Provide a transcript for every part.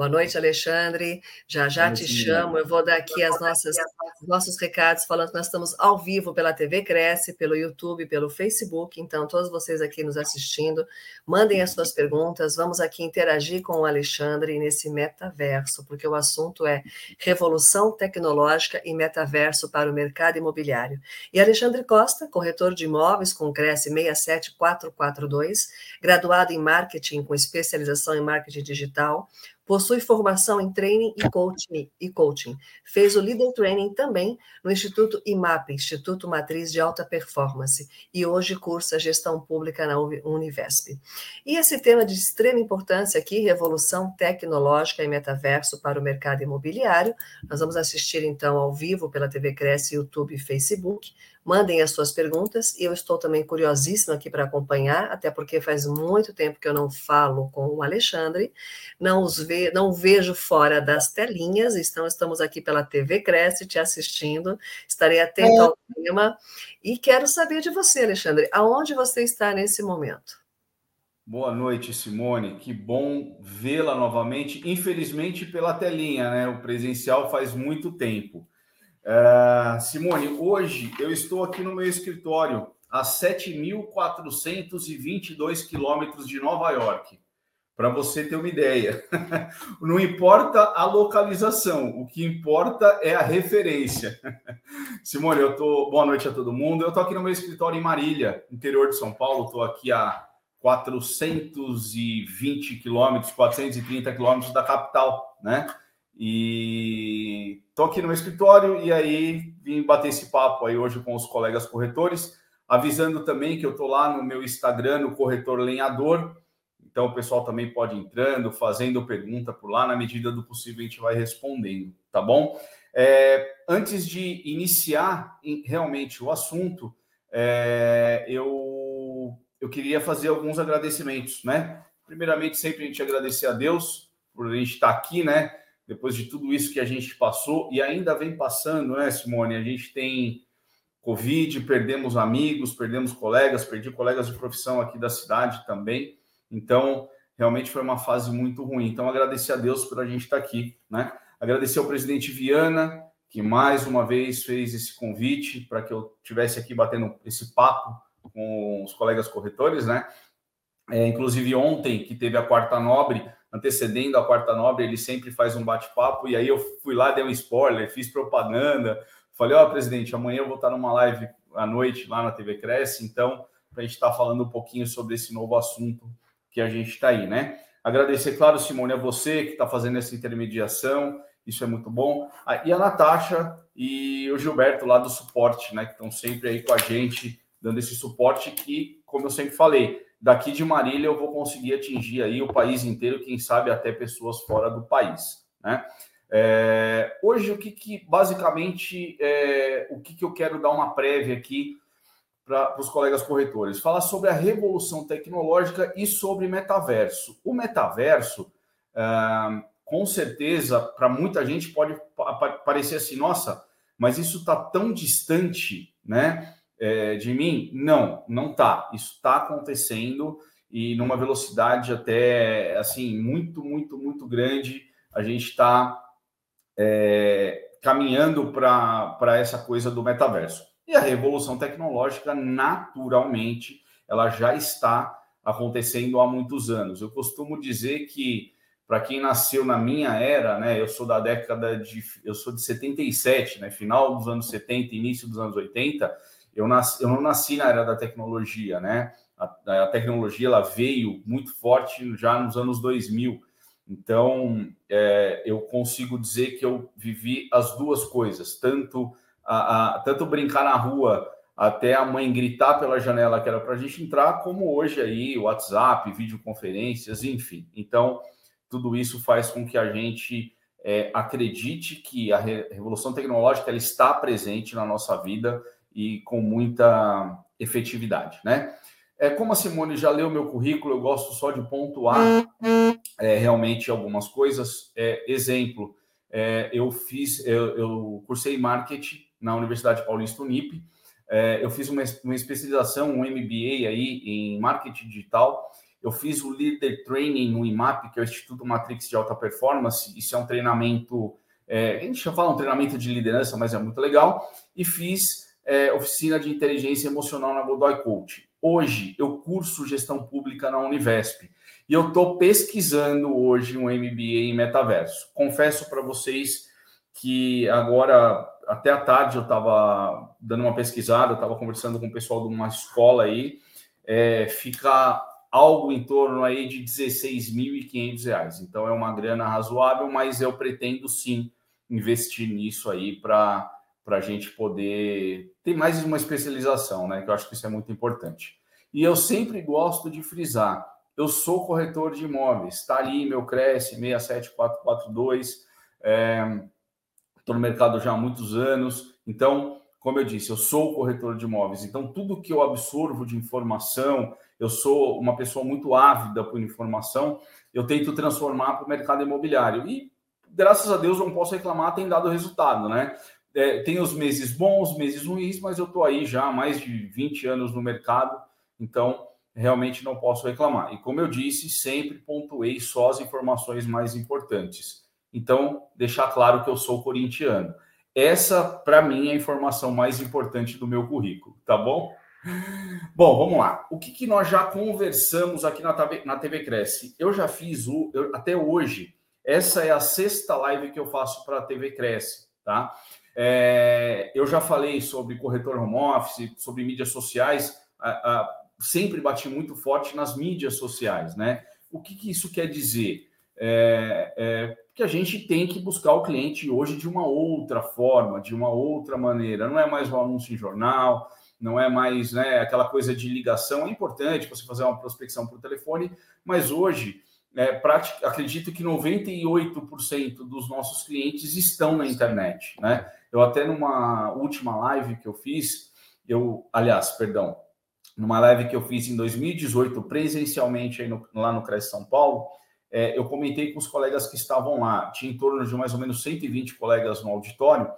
Boa noite, Alexandre. Já já te chamo. Eu vou dar aqui as nossas, os nossos recados, falando que nós estamos ao vivo pela TV Cresce, pelo YouTube, pelo Facebook. Então, todos vocês aqui nos assistindo, mandem as suas perguntas. Vamos aqui interagir com o Alexandre nesse metaverso, porque o assunto é revolução tecnológica e metaverso para o mercado imobiliário. E Alexandre Costa, corretor de imóveis com Cresce 67442, graduado em marketing com especialização em marketing digital Possui formação em training e coaching, e coaching. Fez o Leader Training também no Instituto IMAP, Instituto Matriz de Alta Performance, e hoje cursa Gestão Pública na Univesp. E esse tema de extrema importância aqui, revolução tecnológica e metaverso para o mercado imobiliário, nós vamos assistir então ao vivo pela TV Cresce, YouTube e Facebook, Mandem as suas perguntas e eu estou também curiosíssima aqui para acompanhar, até porque faz muito tempo que eu não falo com o Alexandre, não os ve não vejo fora das telinhas, então estamos aqui pela TV Cresce te assistindo, estarei atento é. ao tema e quero saber de você, Alexandre, aonde você está nesse momento? Boa noite, Simone. Que bom vê-la novamente. Infelizmente pela telinha, né? O presencial faz muito tempo. Uh, Simone, hoje eu estou aqui no meu escritório a 7.422 quilômetros de Nova York, para você ter uma ideia. Não importa a localização, o que importa é a referência. Simone, eu tô. Boa noite a todo mundo. Eu estou aqui no meu escritório em Marília, interior de São Paulo. Estou aqui a 420 quilômetros, 430 quilômetros da capital, né? E estou aqui no meu escritório e aí vim bater esse papo aí hoje com os colegas corretores, avisando também que eu estou lá no meu Instagram, no Corretor Lenhador. Então o pessoal também pode entrando, fazendo pergunta por lá, na medida do possível a gente vai respondendo, tá bom? É, antes de iniciar realmente o assunto, é, eu, eu queria fazer alguns agradecimentos, né? Primeiramente, sempre a gente agradecer a Deus por a gente estar aqui, né? Depois de tudo isso que a gente passou e ainda vem passando, né, Simone? A gente tem Covid, perdemos amigos, perdemos colegas, perdi colegas de profissão aqui da cidade também. Então, realmente foi uma fase muito ruim. Então, agradecer a Deus por a gente estar aqui, né? Agradecer ao presidente Viana, que mais uma vez fez esse convite para que eu tivesse aqui batendo esse papo com os colegas corretores, né? É, inclusive ontem, que teve a quarta nobre, antecedendo a quarta nobre, ele sempre faz um bate-papo, e aí eu fui lá, dei um spoiler, fiz propaganda, falei, ó, oh, presidente, amanhã eu vou estar numa live à noite lá na TV Cresce, então, para a gente estar falando um pouquinho sobre esse novo assunto que a gente está aí, né? Agradecer, claro, Simone, a você que está fazendo essa intermediação, isso é muito bom. Ah, e a Natasha e o Gilberto lá do suporte, né, que estão sempre aí com a gente, dando esse suporte que, como eu sempre falei, daqui de Marília eu vou conseguir atingir aí o país inteiro, quem sabe até pessoas fora do país, né? É, hoje, o que, que basicamente é, o que, que eu quero dar uma prévia aqui para os colegas corretores? Falar sobre a revolução tecnológica e sobre metaverso. O metaverso, é, com certeza, para muita gente pode parecer assim, nossa, mas isso está tão distante, né? É, de mim? Não, não tá. Isso está acontecendo e numa velocidade até assim muito, muito, muito grande. A gente está é, caminhando para essa coisa do metaverso. E a revolução tecnológica, naturalmente, ela já está acontecendo há muitos anos. Eu costumo dizer que para quem nasceu na minha era, né, eu sou da década de eu sou de 77, né, final dos anos 70, início dos anos 80, eu, nasci, eu não nasci na era da tecnologia, né? A, a, tecnologia ela veio muito forte já nos anos 2000. Então, é, eu consigo dizer que eu vivi as duas coisas, tanto, a, a, tanto brincar na rua até a mãe gritar pela janela que era para a gente entrar, como hoje aí, WhatsApp, videoconferências, enfim. Então, tudo isso faz com que a gente é, acredite que a revolução tecnológica ela está presente na nossa vida e com muita efetividade, né? É, como a Simone já leu meu currículo, eu gosto só de pontuar é, realmente algumas coisas. É, exemplo, é, eu fiz, eu, eu, cursei marketing na Universidade Paulista Unip. É, eu fiz uma, uma especialização, um MBA aí em marketing digital. Eu fiz o Leader Training no IMAP, que é o Instituto Matrix de Alta Performance. Isso é um treinamento, é, a gente já fala um treinamento de liderança, mas é muito legal. E fiz é, oficina de inteligência emocional na Godoy Coach. Hoje eu curso gestão pública na Univesp. E eu estou pesquisando hoje um MBA em metaverso. Confesso para vocês que agora, até à tarde, eu estava dando uma pesquisada, estava conversando com o pessoal de uma escola aí, é, fica algo em torno aí de 16.500 reais. Então é uma grana razoável, mas eu pretendo sim investir nisso aí para a gente poder ter mais uma especialização, né? Que eu acho que isso é muito importante. E eu sempre gosto de frisar eu sou corretor de imóveis, está ali meu Cresce 67442, estou é, no mercado já há muitos anos, então, como eu disse, eu sou corretor de imóveis, então tudo que eu absorvo de informação, eu sou uma pessoa muito ávida por informação, eu tento transformar para o mercado imobiliário e, graças a Deus, não posso reclamar, tem dado resultado, né? É, tem os meses bons, meses ruins, mas eu estou aí já há mais de 20 anos no mercado, então realmente não posso reclamar. E como eu disse, sempre pontuei só as informações mais importantes. Então, deixar claro que eu sou corintiano. Essa, para mim, é a informação mais importante do meu currículo, tá bom? Bom, vamos lá. O que, que nós já conversamos aqui na TV, na TV Cresce? Eu já fiz o. Eu, até hoje, essa é a sexta live que eu faço para a TV Cresce, tá? É, eu já falei sobre corretor home office, sobre mídias sociais. A, a, sempre bati muito forte nas mídias sociais, né? O que, que isso quer dizer? É, é, que a gente tem que buscar o cliente hoje de uma outra forma, de uma outra maneira. Não é mais um anúncio em jornal, não é mais né, aquela coisa de ligação. É importante você fazer uma prospecção por telefone, mas hoje é, prática, acredito que 98% dos nossos clientes estão na internet. Né? Eu até numa última live que eu fiz, eu, aliás, perdão, numa live que eu fiz em 2018, presencialmente no, lá no CRES São Paulo, é, eu comentei com os colegas que estavam lá, tinha em torno de mais ou menos 120 colegas no auditório,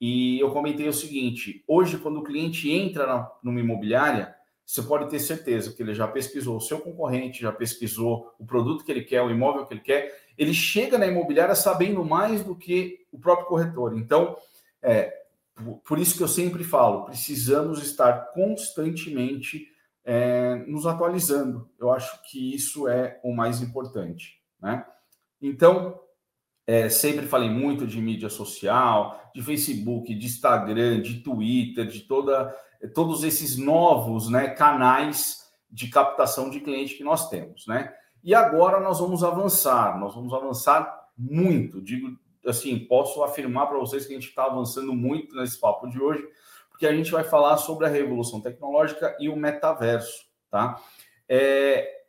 e eu comentei o seguinte: hoje, quando o cliente entra na, numa imobiliária, você pode ter certeza que ele já pesquisou o seu concorrente, já pesquisou o produto que ele quer, o imóvel que ele quer, ele chega na imobiliária sabendo mais do que o próprio corretor. Então, é, por isso que eu sempre falo, precisamos estar constantemente é, nos atualizando. Eu acho que isso é o mais importante, né? Então, é, sempre falei muito de mídia social, de Facebook, de Instagram, de Twitter, de toda, todos esses novos né, canais de captação de cliente que nós temos, né? E agora nós vamos avançar, nós vamos avançar muito, digo assim, posso afirmar para vocês que a gente está avançando muito nesse papo de hoje, porque a gente vai falar sobre a revolução tecnológica e o metaverso, tá? É,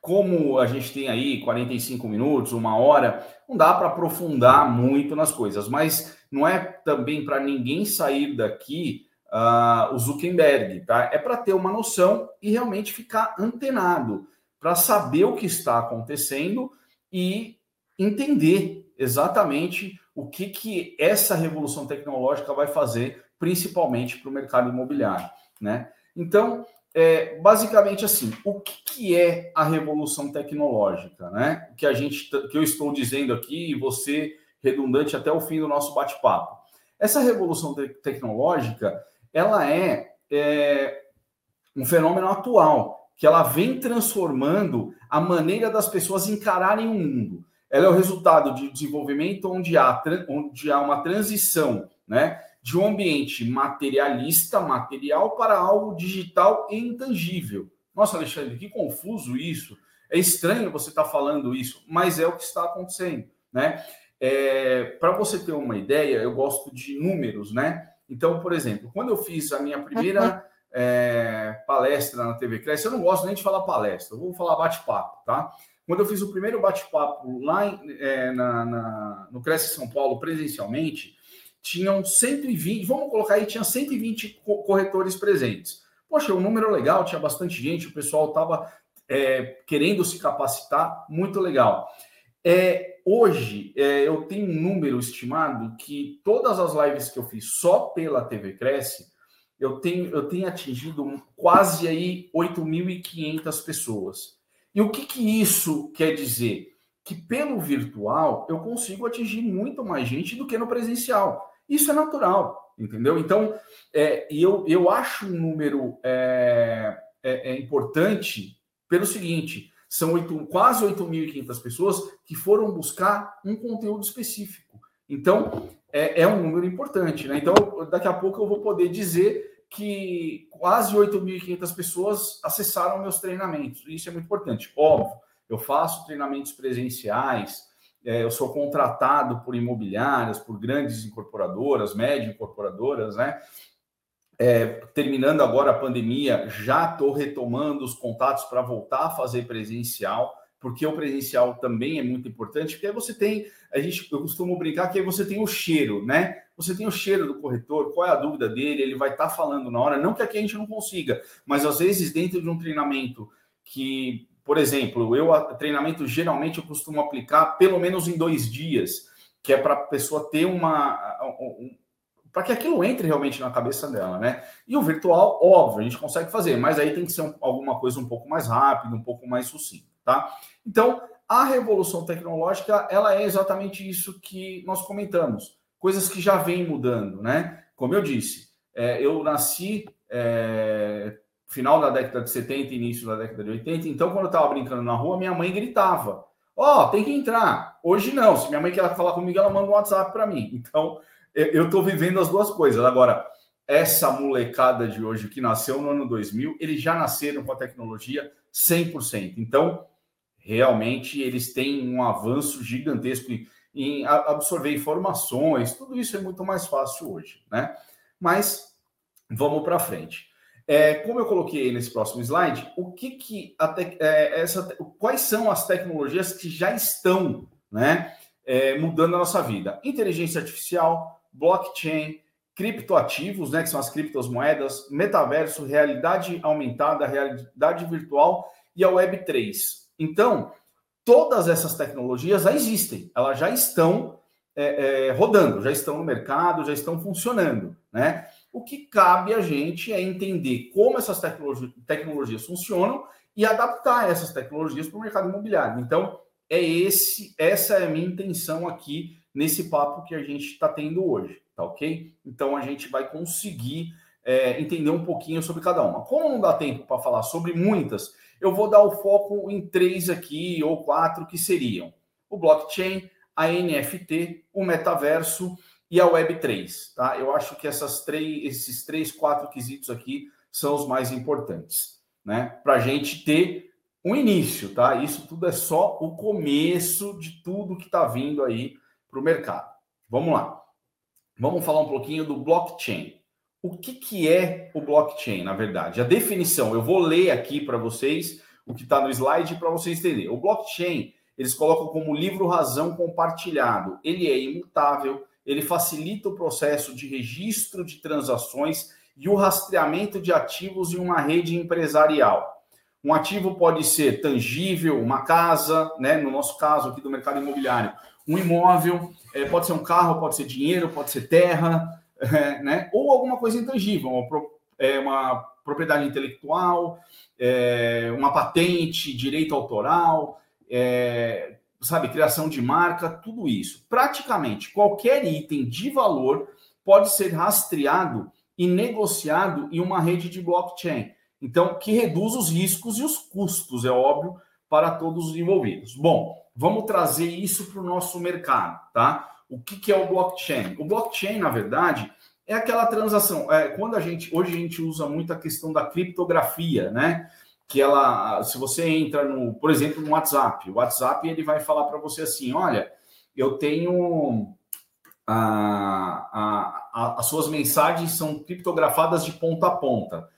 como a gente tem aí 45 minutos, uma hora, não dá para aprofundar muito nas coisas, mas não é também para ninguém sair daqui uh, o Zuckerberg, tá? É para ter uma noção e realmente ficar antenado, para saber o que está acontecendo e entender exatamente o que, que essa revolução tecnológica vai fazer, principalmente para o mercado imobiliário. Né? Então, é, basicamente assim, o que, que, é a revolução tecnológica? Né? Que, a gente, que eu estou dizendo aqui, e você redundante até o fim do nosso bate-papo. Essa revolução te tecnológica, ela é, é um fenômeno atual, que ela vem transformando a maneira das pessoas encararem o mundo ela é o resultado de desenvolvimento onde há, onde há uma transição né, de um ambiente materialista, material, para algo digital e intangível. Nossa, Alexandre, que confuso isso. É estranho você estar tá falando isso, mas é o que está acontecendo. Né? É, para você ter uma ideia, eu gosto de números, né? Então, por exemplo, quando eu fiz a minha primeira é, palestra na TV Cresce, eu não gosto nem de falar palestra, eu vou falar bate-papo, tá? Quando eu fiz o primeiro bate-papo lá é, na, na, no Cresce São Paulo presencialmente, tinham 120, vamos colocar aí, tinha 120 corretores presentes. Poxa, um número legal, tinha bastante gente, o pessoal estava é, querendo se capacitar, muito legal. É, hoje, é, eu tenho um número estimado que todas as lives que eu fiz só pela TV Cresce, eu tenho, eu tenho atingido quase aí 8.500 pessoas. E o que, que isso quer dizer? Que pelo virtual eu consigo atingir muito mais gente do que no presencial. Isso é natural, entendeu? Então, é, eu, eu acho um número é, é, é importante pelo seguinte: são 8, quase 8.500 pessoas que foram buscar um conteúdo específico. Então, é, é, um número importante. Né? Então, daqui a pouco eu vou poder dizer que quase 8.500 pessoas acessaram meus treinamentos. Isso é muito importante. Óbvio, eu faço treinamentos presenciais, é, eu sou contratado por imobiliárias, por grandes incorporadoras, médio incorporadoras, né? É, terminando agora a pandemia, já estou retomando os contatos para voltar a fazer presencial, porque o presencial também é muito importante, porque aí você tem, a gente, eu costumo brincar que aí você tem o cheiro, né? Você tem o cheiro do corretor, qual é a dúvida dele, ele vai estar tá falando na hora, não que aqui a gente não consiga, mas às vezes dentro de um treinamento que, por exemplo, eu treinamento geralmente eu costumo aplicar pelo menos em dois dias, que é para a pessoa ter uma, um, para que aquilo entre realmente na cabeça dela, né? E o virtual, óbvio, a gente consegue fazer, mas aí tem que ser um, alguma coisa um pouco mais rápida, um pouco mais sucinta, tá? Então, a revolução tecnológica, ela é exatamente isso que nós comentamos, coisas que já vêm mudando, né? Como eu disse, é, eu nasci é, final da década de 70, início da década de 80, então quando eu estava brincando na rua, minha mãe gritava, ó, oh, tem que entrar. Hoje não, se minha mãe quer falar comigo, ela manda um WhatsApp para mim. Então, eu estou vivendo as duas coisas. Agora, essa molecada de hoje que nasceu no ano 2000, eles já nasceram com a tecnologia 100%. Então, realmente, eles têm um avanço gigantesco em, absorver informações. Tudo isso é muito mais fácil hoje, né? Mas vamos para frente. É, como eu coloquei nesse próximo slide, o que que te, é, essa, quais são as tecnologias que já estão, né, é, mudando a nossa vida? Inteligência artificial, blockchain, criptoativos, né, que são as criptomoedas, metaverso, realidade aumentada, realidade virtual e a Web3. Então, todas essas tecnologias já existem, elas já estão é, é, rodando, já estão no mercado, já estão funcionando, né? O que cabe a gente é entender como essas tecnologias, tecnologias funcionam e adaptar essas tecnologias para o mercado imobiliário. Então, é esse, essa é a minha intenção aqui nesse papo que a gente está tendo hoje, tá ok? Então a gente vai conseguir é, entender um pouquinho sobre cada uma. Como não dá tempo para falar sobre muitas, eu vou dar o foco em três aqui ou quatro que seriam o blockchain, a NFT, o metaverso e a Web3, tá? Eu acho que essas três, esses três, quatro quesitos aqui são os mais importantes, né? Para a gente ter um início, tá? Isso tudo é só o começo de tudo que está vindo aí para o mercado. Vamos lá. Vamos falar um pouquinho do blockchain. O que, que é o blockchain, na verdade? A definição, eu vou ler aqui para vocês o que está no slide para vocês entenderem. O blockchain, eles colocam como livro-razão compartilhado. Ele é imutável, ele facilita o processo de registro de transações e o rastreamento de ativos em uma rede empresarial. Um ativo pode ser tangível, uma casa, né? no nosso caso aqui do mercado imobiliário, um imóvel, é, pode ser um carro, pode ser dinheiro, pode ser terra, é, né? ou alguma coisa intangível, uma, é, uma propriedade intelectual, é, uma patente, direito autoral, é, sabe, criação de marca, tudo isso. Praticamente qualquer item de valor pode ser rastreado e negociado em uma rede de blockchain. Então, que reduz os riscos e os custos, é óbvio, para todos os envolvidos. Bom, vamos trazer isso para o nosso mercado, tá? O que, que é o blockchain? O blockchain, na verdade, é aquela transação. É, quando a gente hoje a gente usa muito a questão da criptografia, né? Que ela, se você entra no, por exemplo, no WhatsApp, o WhatsApp ele vai falar para você assim, olha, eu tenho a, a, as suas mensagens são criptografadas de ponta a ponta.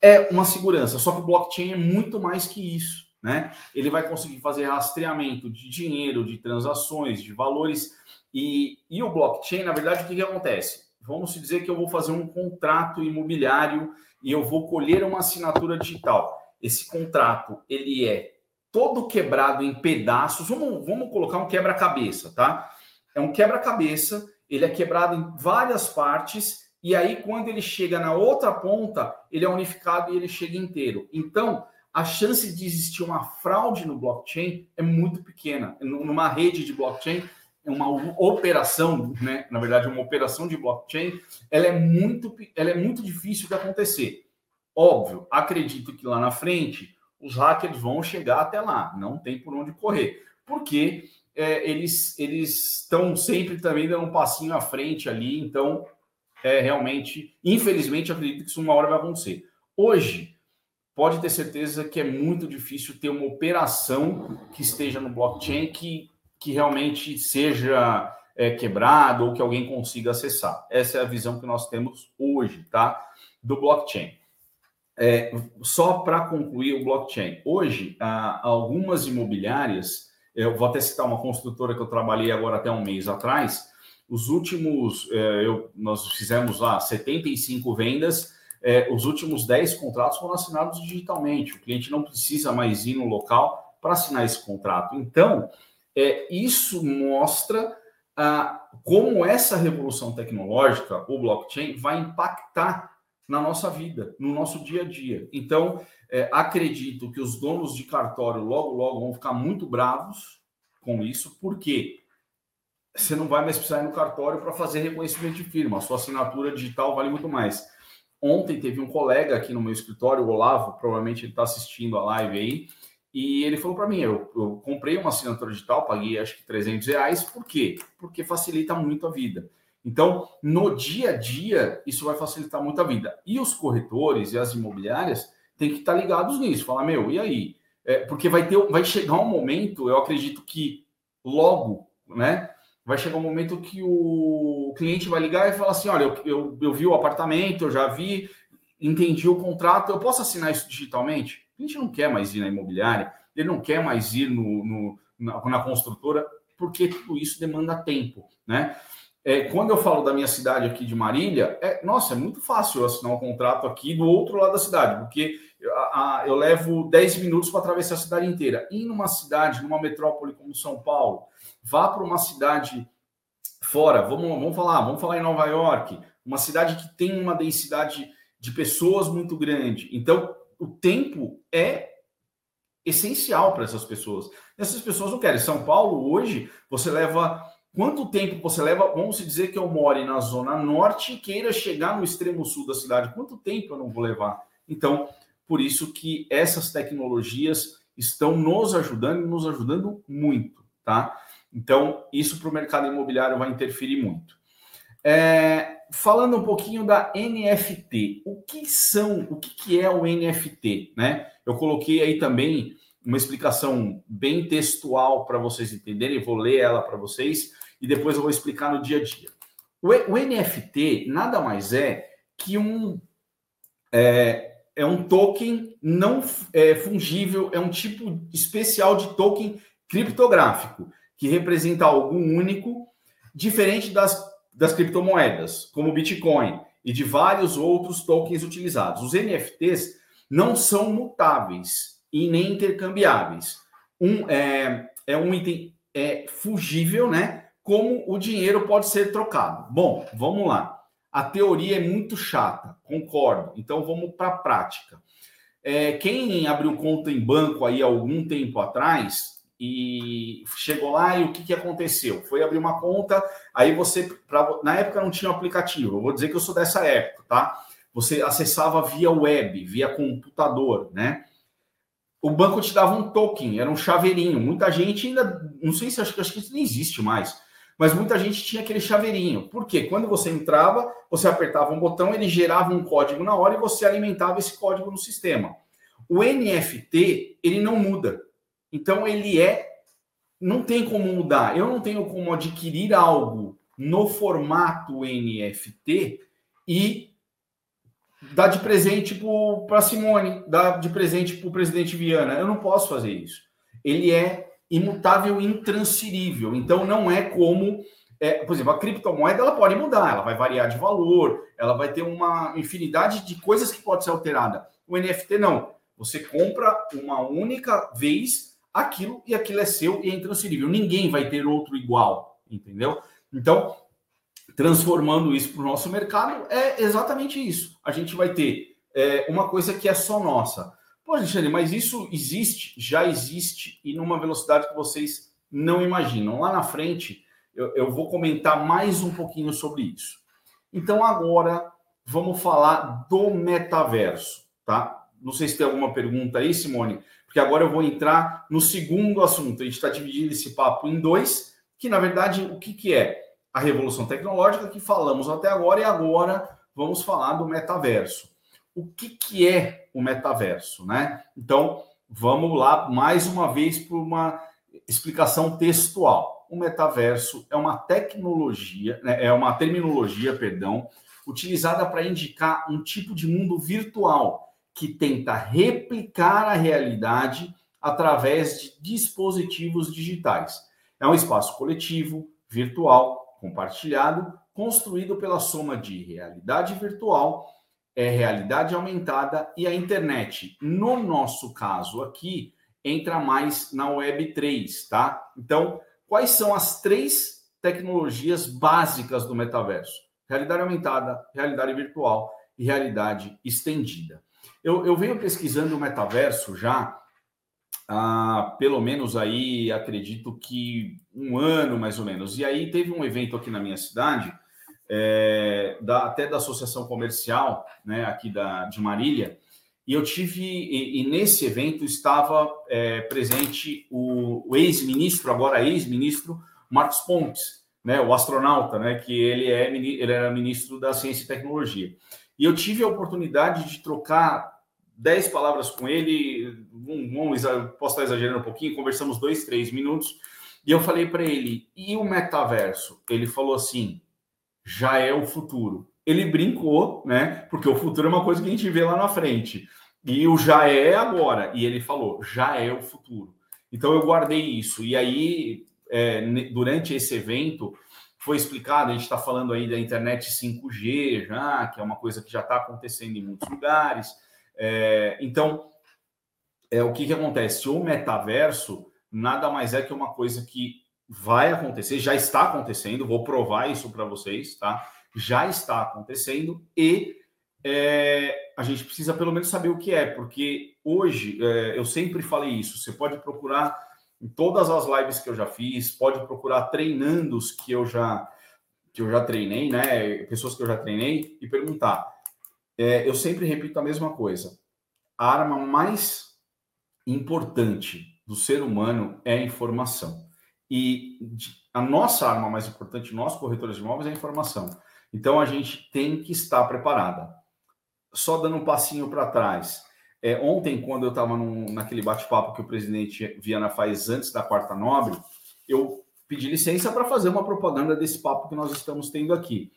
É uma segurança, só que o blockchain é muito mais que isso né? Ele vai conseguir fazer rastreamento de dinheiro, de transações, de valores. E, e o blockchain, na verdade, o que, que acontece? Vamos dizer que eu vou fazer um contrato imobiliário e eu vou colher uma assinatura digital. esse contrato ele é todo quebrado em pedaços. Vamos, vamos colocar um quebra-cabeça, tá? É um quebra-cabeça, ele é quebrado em várias partes, e aí, quando ele chega na outra ponta, ele é unificado e ele chega inteiro. Então, a chance de existir uma fraude no blockchain é muito pequena. Numa rede de blockchain, uma operação, né? na verdade, uma operação de blockchain, ela é muito, ela é muito difícil de acontecer. Óbvio, acredito que lá na frente os hackers vão chegar até lá, não tem por onde correr, porque é, eles eles estão sempre também dando um passinho à frente ali, então é realmente, infelizmente, acredito que isso uma hora vai acontecer. Hoje, pode ter certeza que é muito difícil ter uma operação que esteja no blockchain que, que realmente seja é, quebrado ou que alguém consiga acessar. Essa é a visão que nós temos hoje, tá? Do blockchain. É, só para concluir o blockchain. Hoje, há algumas imobiliárias, eu vou até citar uma construtora que eu trabalhei agora até um mês atrás, os últimos, é, eu, nós fizemos lá 75 vendas, é, os últimos 10 contratos foram assinados digitalmente. O cliente não precisa mais ir no local para assinar esse contrato. Então, é, isso mostra ah, como essa revolução tecnológica, o blockchain, vai impactar na nossa vida, no nosso dia a dia. Então, é, acredito que os donos de cartório logo, logo vão ficar muito bravos com isso, porque você não vai mais precisar ir no cartório para fazer reconhecimento de firma. A sua assinatura digital vale muito mais. Ontem teve um colega aqui no meu escritório, o Olavo, provavelmente ele está assistindo a live aí, e ele falou para mim: eu, eu, comprei uma assinatura digital, paguei acho que 300 reais, por quê? Porque facilita muito a vida. Então, no dia a dia, isso vai facilitar muito a vida. E os corretores e as imobiliárias têm que estar ligados nisso. Falar, meu, e aí? É, porque vai, ter, vai chegar um momento, eu acredito que logo, né? Vai chegar um momento que o cliente vai ligar e falar assim: olha, eu, eu, eu vi o apartamento, eu já vi, entendi o contrato, eu posso assinar isso digitalmente? O cliente não quer mais ir na imobiliária, ele não quer mais ir no, no na, na construtora, porque tudo isso demanda tempo, né? É, quando eu falo da minha cidade aqui de Marília, é, nossa, é muito fácil assinar um contrato aqui do outro lado da cidade, porque a, a, eu levo 10 minutos para atravessar a cidade inteira. E numa cidade, numa metrópole como São Paulo, vá para uma cidade fora, vamos, vamos falar, vamos falar em Nova York, uma cidade que tem uma densidade de pessoas muito grande. Então, o tempo é essencial para essas pessoas. Essas pessoas não querem. São Paulo, hoje, você leva Quanto tempo você leva? Vamos dizer que eu more na zona norte e queira chegar no extremo sul da cidade. Quanto tempo eu não vou levar? Então, por isso que essas tecnologias estão nos ajudando nos ajudando muito, tá? Então, isso para o mercado imobiliário vai interferir muito. É, falando um pouquinho da NFT, o que são, o que, que é o NFT, né? Eu coloquei aí também uma explicação bem textual para vocês entenderem, vou ler ela para vocês e depois eu vou explicar no dia a dia. O, o NFT nada mais é que um é, é um token não é, fungível, é um tipo especial de token criptográfico que representa algo único, diferente das, das criptomoedas, como Bitcoin e de vários outros tokens utilizados. Os NFTs não são mutáveis e nem intercambiáveis. Um, é, é um item é, fugível, né? como o dinheiro pode ser trocado. Bom, vamos lá. A teoria é muito chata, concordo. Então vamos para a prática. É, quem abriu conta em banco aí algum tempo atrás e chegou lá e o que, que aconteceu? Foi abrir uma conta, aí você, pra, na época não tinha um aplicativo, eu vou dizer que eu sou dessa época, tá? Você acessava via web, via computador, né? O banco te dava um token, era um chaveirinho. Muita gente ainda, não sei se acho, acho que isso nem existe mais mas muita gente tinha aquele chaveirinho. Por quê? Quando você entrava, você apertava um botão, ele gerava um código na hora e você alimentava esse código no sistema. O NFT, ele não muda. Então, ele é. Não tem como mudar. Eu não tenho como adquirir algo no formato NFT e dar de presente para Simone, dar de presente para o presidente Viana. Eu não posso fazer isso. Ele é imutável intransferível. Então, não é como, é, por exemplo, a criptomoeda ela pode mudar, ela vai variar de valor, ela vai ter uma infinidade de coisas que pode ser alterada. O NFT não. Você compra uma única vez aquilo e aquilo é seu e é intransferível. Ninguém vai ter outro igual, entendeu? Então, transformando isso para o nosso mercado, é exatamente isso. A gente vai ter é, uma coisa que é só nossa. Pô, Alexandre, mas isso existe, já existe e numa velocidade que vocês não imaginam. Lá na frente, eu, eu vou comentar mais um pouquinho sobre isso. Então, agora, vamos falar do metaverso, tá? Não sei se tem alguma pergunta aí, Simone, porque agora eu vou entrar no segundo assunto. A gente está dividindo esse papo em dois, que na verdade o que, que é? A revolução tecnológica que falamos até agora, e agora vamos falar do metaverso. O que, que é o metaverso, né? Então, vamos lá mais uma vez para uma explicação textual. O metaverso é uma tecnologia, né, é uma terminologia, perdão, utilizada para indicar um tipo de mundo virtual que tenta replicar a realidade através de dispositivos digitais. É um espaço coletivo, virtual, compartilhado, construído pela soma de realidade virtual, é realidade aumentada e a internet. No nosso caso aqui, entra mais na Web 3, tá? Então, quais são as três tecnologias básicas do metaverso? Realidade aumentada, realidade virtual e realidade estendida. Eu, eu venho pesquisando o metaverso já há pelo menos aí, acredito que um ano mais ou menos. E aí teve um evento aqui na minha cidade, é, da, até da Associação Comercial, né, aqui da, de Marília, e eu tive, e, e nesse evento estava é, presente o, o ex-ministro, agora ex-ministro, Marcos Pontes, né, o astronauta, né, que ele, é, ele era ministro da Ciência e Tecnologia. E eu tive a oportunidade de trocar dez palavras com ele, um, um, posso estar exagerando um pouquinho, conversamos dois, três minutos, e eu falei para ele, e o metaverso? Ele falou assim, já é o futuro. Ele brincou, né? Porque o futuro é uma coisa que a gente vê lá na frente. E o já é agora. E ele falou, já é o futuro. Então eu guardei isso. E aí, é, durante esse evento, foi explicado, a gente está falando aí da internet 5G já, que é uma coisa que já está acontecendo em muitos lugares. É, então, é, o que, que acontece? O metaverso nada mais é que uma coisa que vai acontecer, já está acontecendo, vou provar isso para vocês, tá? Já está acontecendo e é, a gente precisa pelo menos saber o que é, porque hoje, é, eu sempre falei isso, você pode procurar em todas as lives que eu já fiz, pode procurar treinandos que eu já que eu já treinei, né? Pessoas que eu já treinei e perguntar. É, eu sempre repito a mesma coisa. A arma mais importante do ser humano é a informação. E a nossa arma mais importante, nós corretores de imóveis, é a informação. Então a gente tem que estar preparada. Só dando um passinho para trás. É, ontem, quando eu estava naquele bate-papo que o presidente Viana faz antes da quarta nobre, eu pedi licença para fazer uma propaganda desse papo que nós estamos tendo aqui.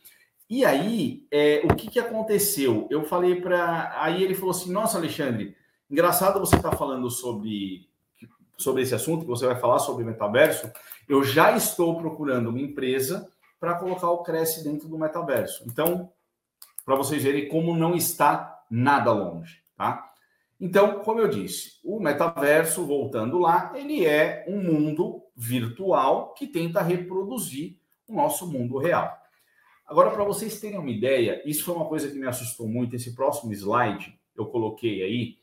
E aí, é, o que, que aconteceu? Eu falei para. Aí ele falou assim: Nossa, Alexandre, engraçado você estar tá falando sobre, sobre esse assunto, que você vai falar sobre metaverso. Eu já estou procurando uma empresa para colocar o Cresce dentro do metaverso. Então, para vocês verem como não está nada longe, tá? Então, como eu disse, o metaverso, voltando lá, ele é um mundo virtual que tenta reproduzir o nosso mundo real. Agora, para vocês terem uma ideia, isso foi uma coisa que me assustou muito. Esse próximo slide eu coloquei aí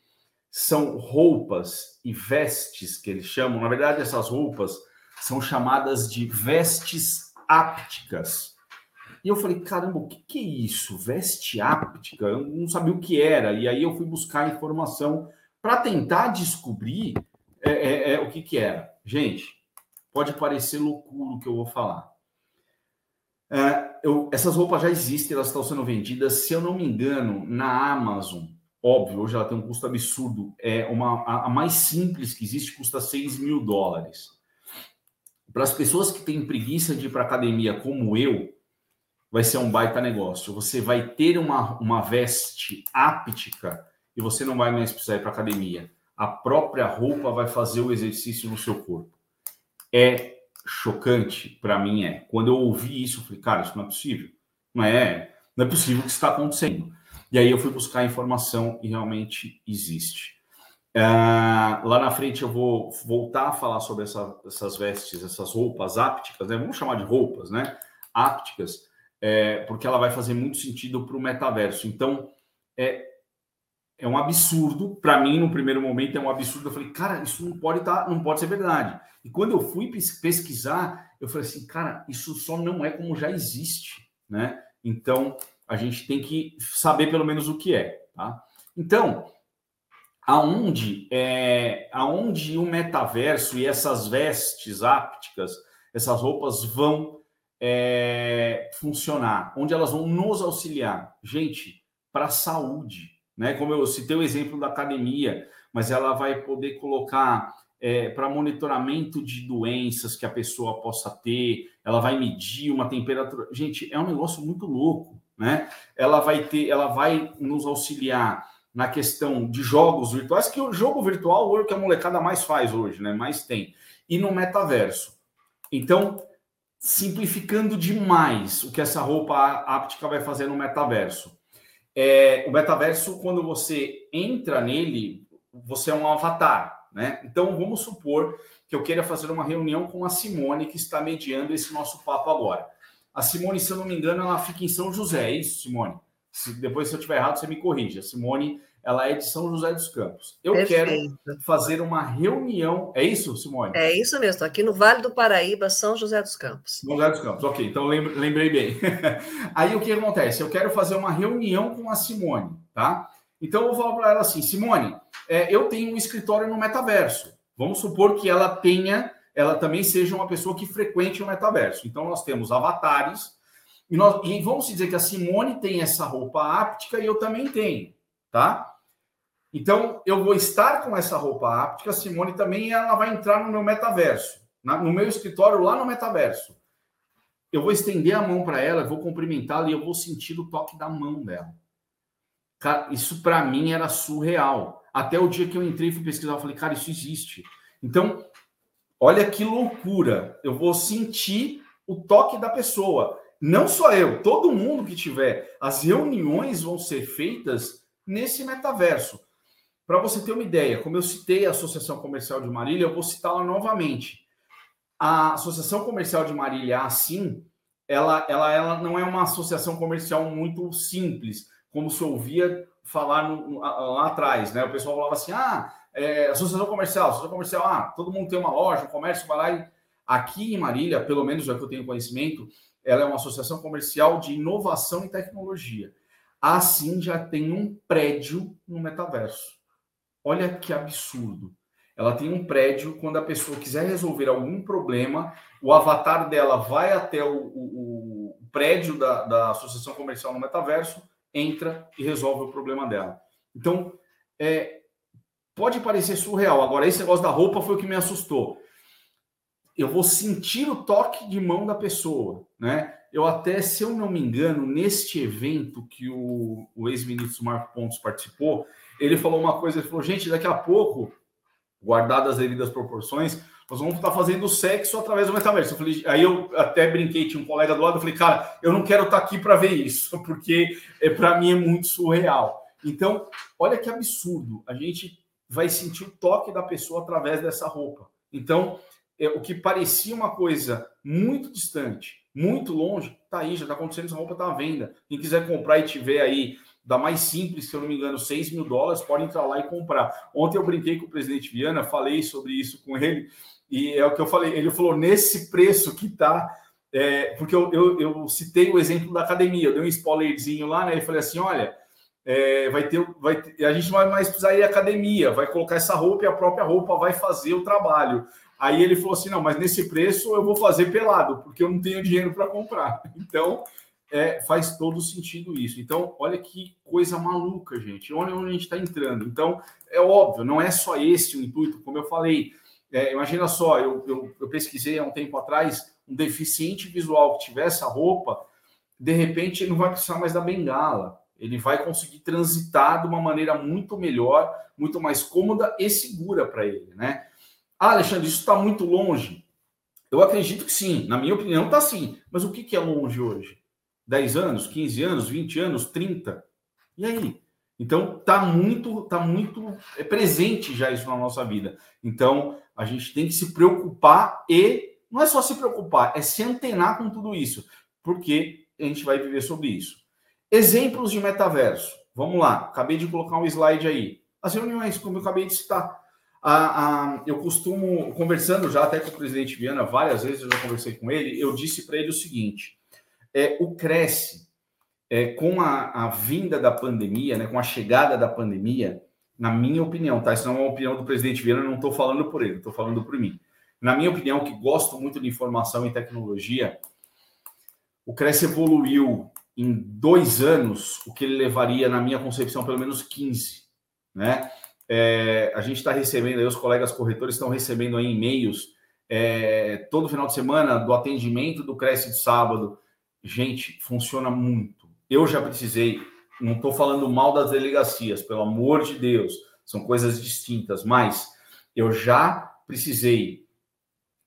são roupas e vestes que eles chamam. Na verdade, essas roupas são chamadas de vestes ápticas. E eu falei, caramba, o que, é isso? Veste áptica? Eu não sabia o que era. E aí eu fui buscar informação para tentar descobrir é, é, é, o que, que era. Gente, pode parecer loucura o que eu vou falar. É, eu, essas roupas já existem, elas estão sendo vendidas, se eu não me engano, na Amazon. Óbvio, hoje ela tem um custo absurdo. É uma a, a mais simples que existe custa 6 mil dólares. Para as pessoas que têm preguiça de ir para academia, como eu, vai ser um baita negócio. Você vai ter uma, uma veste áptica e você não vai mais precisar ir para academia. A própria roupa vai fazer o exercício no seu corpo. É chocante para mim é. Quando eu ouvi isso, eu falei, cara, isso não é possível. Não é, não é possível que está acontecendo. E aí eu fui buscar informação e realmente existe. É, lá na frente eu vou voltar a falar sobre essa, essas vestes, essas roupas ápticas, né? Vamos chamar de roupas, né? Ápticas, é, porque ela vai fazer muito sentido para o metaverso. Então, é, é um absurdo. Para mim, no primeiro momento, é um absurdo. Eu falei, cara, isso não pode tá, não pode ser verdade. E quando eu fui pesquisar, eu falei assim, cara, isso só não é como já existe, né? Então, a gente tem que saber pelo menos o que é, tá? Então, aonde é, aonde o metaverso e essas vestes ápticas, essas roupas vão é, funcionar, onde elas vão nos auxiliar, gente, para a saúde, né? Como eu citei o exemplo da academia, mas ela vai poder colocar é, para monitoramento de doenças que a pessoa possa ter, ela vai medir uma temperatura. Gente, é um negócio muito louco, né? Ela vai ter, ela vai nos auxiliar na questão de jogos virtuais, que o jogo virtual é o que a molecada mais faz hoje, né? Mais tem. E no metaverso. Então, simplificando demais o que essa roupa áptica vai fazer no metaverso. É, o metaverso, quando você entra nele, você é um avatar, né? Então, vamos supor que eu queira fazer uma reunião com a Simone, que está mediando esse nosso papo agora. A Simone, se eu não me engano, ela fica em São José, é isso, Simone? Se, depois, se eu estiver errado, você me corrige. A Simone ela é de São José dos Campos. Eu Perfeito. quero fazer uma reunião. É isso, Simone? É isso mesmo, aqui no Vale do Paraíba, São José dos Campos. São José dos Campos, ok, então lembrei bem. Aí o que acontece? Eu quero fazer uma reunião com a Simone, tá? Então eu vou falar para ela assim: Simone, é, eu tenho um escritório no metaverso. Vamos supor que ela tenha, ela também seja uma pessoa que frequente o metaverso. Então nós temos avatares. E, nós, e vamos dizer que a Simone tem essa roupa áptica e eu também tenho, tá? Então, eu vou estar com essa roupa áptica, a Simone também, ela vai entrar no meu metaverso, no meu escritório lá no metaverso. Eu vou estender a mão para ela, vou cumprimentá-la e eu vou sentir o toque da mão dela. Cara, isso para mim era surreal. Até o dia que eu entrei e fui pesquisar, eu falei, cara, isso existe. Então, olha que loucura. Eu vou sentir o toque da pessoa. Não só eu, todo mundo que tiver. As reuniões vão ser feitas nesse metaverso. Para você ter uma ideia, como eu citei a Associação Comercial de Marília, eu vou citá-la novamente. A Associação Comercial de Marília, assim, ela, ela, ela não é uma associação comercial muito simples, como se ouvia falar no, lá atrás, né? O pessoal falava assim: ah, é, associação comercial, associação comercial, ah, todo mundo tem uma loja, um comércio, vai lá e. Aqui em Marília, pelo menos é que eu tenho conhecimento, ela é uma associação comercial de inovação e tecnologia. Assim já tem um prédio no metaverso. Olha que absurdo. Ela tem um prédio, quando a pessoa quiser resolver algum problema, o avatar dela vai até o, o, o prédio da, da associação comercial no metaverso, entra e resolve o problema dela. Então, é, pode parecer surreal. Agora, esse negócio da roupa foi o que me assustou. Eu vou sentir o toque de mão da pessoa, né? Eu até, se eu não me engano, neste evento que o, o ex-ministro Marco Pontes participou, ele falou uma coisa, ele falou, gente, daqui a pouco, guardadas as devidas proporções, nós vamos estar fazendo sexo através do metaverso. Eu falei, aí eu até brinquei, tinha um colega do lado, eu falei, cara, eu não quero estar aqui para ver isso, porque é, para mim é muito surreal. Então, olha que absurdo, a gente vai sentir o toque da pessoa através dessa roupa. Então, é, o que parecia uma coisa muito distante, muito longe, tá aí, já está acontecendo, essa roupa está à venda. Quem quiser comprar e tiver aí da mais simples, se eu não me engano, 6 mil dólares, pode entrar lá e comprar. Ontem eu brinquei com o presidente Viana, falei sobre isso com ele, e é o que eu falei. Ele falou: nesse preço que tá. É, porque eu, eu, eu, citei o exemplo da academia, eu dei um spoilerzinho lá, né? E falei assim: olha, é, vai ter, vai a gente não vai mais precisar ir à academia, vai colocar essa roupa e a própria roupa vai fazer o trabalho. Aí ele falou assim: não, mas nesse preço eu vou fazer pelado, porque eu não tenho dinheiro para comprar. Então, é, faz todo sentido isso. Então, olha que coisa maluca, gente. Olha onde a gente está entrando. Então, é óbvio, não é só esse o intuito, como eu falei. É, imagina só, eu, eu, eu, pesquisei há um tempo atrás um deficiente visual que tivesse a roupa, de repente ele não vai precisar mais da bengala. Ele vai conseguir transitar de uma maneira muito melhor, muito mais cômoda e segura para ele, né? Ah, Alexandre, isso está muito longe. Eu acredito que sim, na minha opinião está sim. Mas o que, que é longe hoje? 10 anos, 15 anos, 20 anos, 30. E aí? Então tá muito, tá muito é presente já isso na nossa vida. Então a gente tem que se preocupar e não é só se preocupar, é se antenar com tudo isso, porque a gente vai viver sobre isso. Exemplos de metaverso. Vamos lá, acabei de colocar um slide aí. As reuniões, como eu acabei de citar. Eu costumo, conversando já até com o presidente Viana, várias vezes eu já conversei com ele, eu disse para ele o seguinte: é, o Cresce é, com a, a, vinda da pandemia, né, com a chegada da pandemia, na minha opinião, tá? Isso não é uma opinião do presidente Vieira, não estou falando por ele, estou falando por mim. Na minha opinião, que gosto muito de informação e tecnologia, o Cresce evoluiu em dois anos o que ele levaria, na minha concepção, pelo menos 15. Né? É, a gente está recebendo, aí, os colegas corretores estão recebendo aí e-mails é, todo final de semana do atendimento do Cresce de sábado. Gente, funciona muito eu já precisei, não estou falando mal das delegacias, pelo amor de Deus, são coisas distintas, mas eu já precisei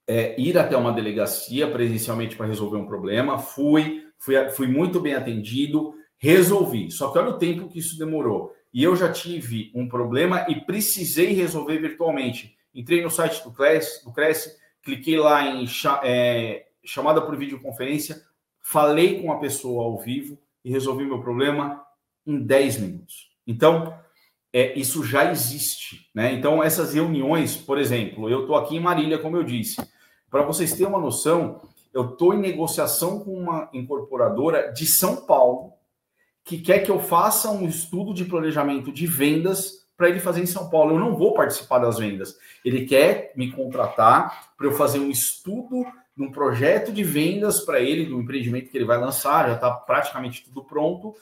é, ir até uma delegacia presencialmente para resolver um problema, fui, fui, fui muito bem atendido, resolvi. Só que olha o tempo que isso demorou. E eu já tive um problema e precisei resolver virtualmente. Entrei no site do Cresce, do Cresce cliquei lá em é, chamada por videoconferência, falei com a pessoa ao vivo, e resolvi meu problema em 10 minutos. Então, é, isso já existe. Né? Então, essas reuniões, por exemplo, eu estou aqui em Marília, como eu disse. Para vocês terem uma noção, eu estou em negociação com uma incorporadora de São Paulo que quer que eu faça um estudo de planejamento de vendas para ele fazer em São Paulo. Eu não vou participar das vendas. Ele quer me contratar para eu fazer um estudo num projeto de vendas para ele, do empreendimento que ele vai lançar, já está praticamente tudo pronto,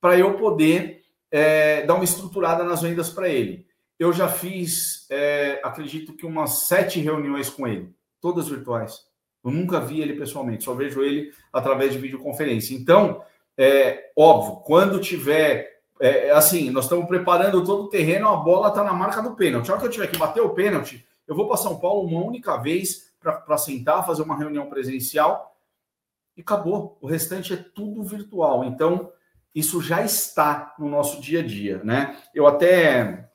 para eu poder é, dar uma estruturada nas vendas para ele. Eu já fiz, é, acredito que umas sete reuniões com ele, todas virtuais. Eu nunca vi ele pessoalmente, só vejo ele através de videoconferência. Então, é óbvio, quando tiver. É, assim, nós estamos preparando todo o terreno, a bola está na marca do pênalti. A hora que eu tiver que bater o pênalti, eu vou para São Paulo uma única vez para sentar, fazer uma reunião presencial e acabou. O restante é tudo virtual. Então, isso já está no nosso dia a dia, né? Eu até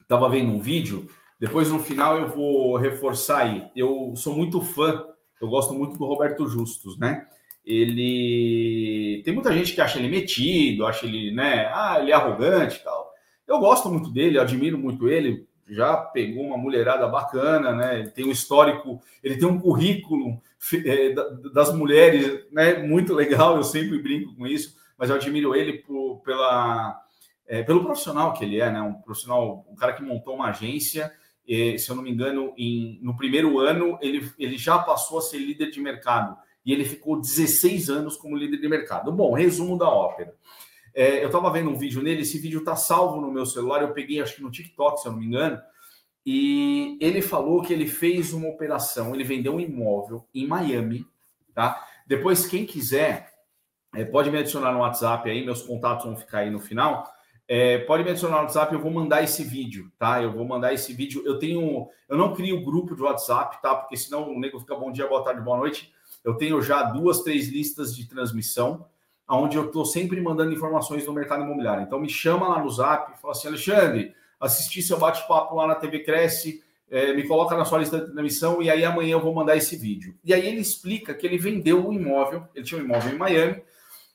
estava vendo um vídeo, depois no final eu vou reforçar aí. Eu sou muito fã, eu gosto muito do Roberto Justus, né? Ele tem muita gente que acha ele metido, acha ele, né? Ah, ele é arrogante tal. Eu gosto muito dele, admiro muito ele já pegou uma mulherada bacana, né? Ele tem um histórico, ele tem um currículo é, das mulheres, né? Muito legal. Eu sempre brinco com isso, mas eu admiro ele por, pela, é, pelo profissional que ele é, né? Um profissional, um cara que montou uma agência. E, se eu não me engano, em, no primeiro ano ele, ele já passou a ser líder de mercado e ele ficou 16 anos como líder de mercado. Bom, resumo da ópera. É, eu estava vendo um vídeo nele, esse vídeo está salvo no meu celular, eu peguei acho que no TikTok, se eu não me engano, e ele falou que ele fez uma operação, ele vendeu um imóvel em Miami, tá? Depois, quem quiser, é, pode me adicionar no WhatsApp aí, meus contatos vão ficar aí no final. É, pode me adicionar no WhatsApp, eu vou mandar esse vídeo, tá? Eu vou mandar esse vídeo. Eu tenho, eu não crio grupo de WhatsApp, tá? Porque senão o nego fica bom dia, boa tarde, boa noite. Eu tenho já duas, três listas de transmissão onde eu estou sempre mandando informações do mercado imobiliário. Então me chama lá no Zap fala assim, Alexandre, assisti seu bate-papo lá na TV Cresce, é, me coloca na sua lista de transmissão e aí amanhã eu vou mandar esse vídeo. E aí ele explica que ele vendeu um imóvel, ele tinha um imóvel em Miami,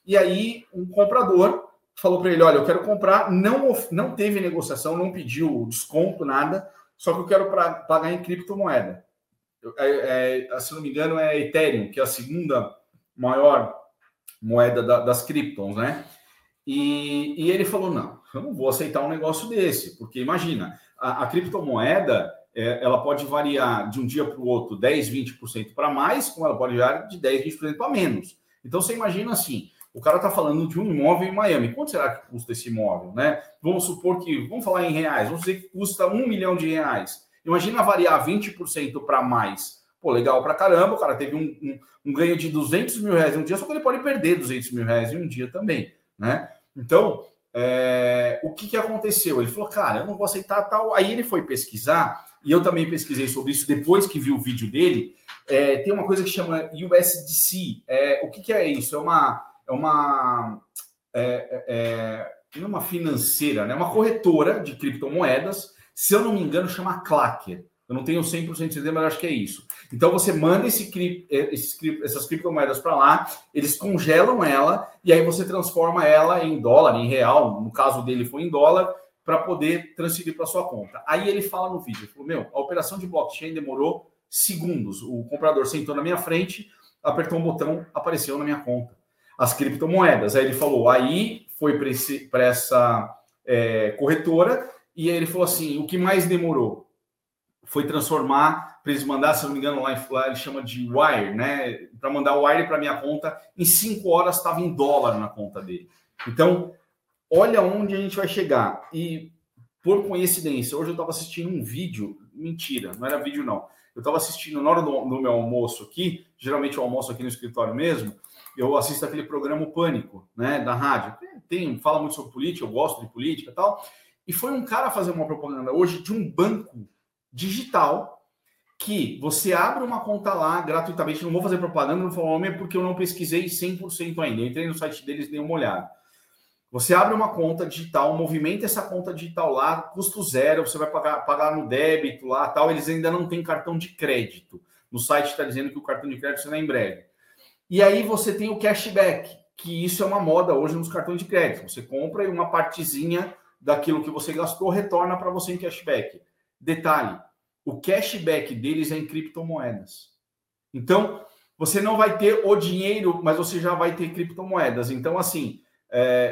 e aí um comprador falou para ele, olha, eu quero comprar, não, não teve negociação, não pediu desconto, nada, só que eu quero pra, pagar em criptomoeda. É, é, se não me engano, é Ethereum, que é a segunda maior moeda da, das criptons, né? E, e, ele falou: não, eu não vou aceitar um negócio desse, porque imagina, a, a criptomoeda é, ela pode variar de um dia para o outro 10, 20% para mais, como ela pode variar de 10, 20% para menos. Então você imagina assim: o cara está falando de um imóvel em Miami. Quanto será que custa esse imóvel, né? Vamos supor que, vamos falar em reais, vamos dizer que custa um milhão de reais. Imagina variar 20% para mais Pô, legal pra caramba, o cara teve um, um, um, ganho de 200 mil reais em um dia, só que ele pode perder 200 mil reais em um dia também, né? Então, é, o que, que aconteceu? Ele falou, cara, eu não vou aceitar tal. Aí ele foi pesquisar, e eu também pesquisei sobre isso depois que vi o vídeo dele. É, tem uma coisa que chama USDC. É, o que, que é isso? É uma. É uma é, é, não é uma financeira, né? Uma corretora de criptomoedas. Se eu não me engano, chama Clacker. Eu não tenho 100% de certeza, mas acho que é isso. Então você manda esse, esse, essas criptomoedas para lá, eles congelam ela e aí você transforma ela em dólar, em real. No caso dele foi em dólar para poder transferir para sua conta. Aí ele fala no vídeo, falou, meu, a operação de blockchain demorou segundos. O comprador sentou na minha frente, apertou um botão, apareceu na minha conta. As criptomoedas. Aí ele falou, aí foi para essa é, corretora e aí ele falou assim, o que mais demorou? foi transformar para eles mandar, se não me engano, lá, lá ele chama de wire, né? Para mandar o wire para minha conta, em cinco horas estava em dólar na conta dele. Então, olha onde a gente vai chegar. E por coincidência, hoje eu estava assistindo um vídeo, mentira, não era vídeo não. Eu estava assistindo na hora do, do, meu almoço aqui, geralmente eu almoço aqui no escritório mesmo, eu assisto aquele programa Pânico, né, da rádio. Tem, fala muito sobre política, eu gosto de política e tal. E foi um cara fazer uma propaganda hoje de um banco digital que você abre uma conta lá gratuitamente. Não vou fazer propaganda no nome porque eu não pesquisei 100% ainda. Entrei no site deles e dei uma olhada. Você abre uma conta digital, movimenta essa conta digital lá, custo zero, você vai pagar, pagar no débito lá, tal. Eles ainda não têm cartão de crédito. No site está dizendo que o cartão de crédito será em breve. E aí você tem o cashback, que isso é uma moda hoje nos cartões de crédito. Você compra e uma partezinha daquilo que você gastou retorna para você em cashback. Detalhe: o cashback deles é em criptomoedas. Então, você não vai ter o dinheiro, mas você já vai ter criptomoedas. Então, assim,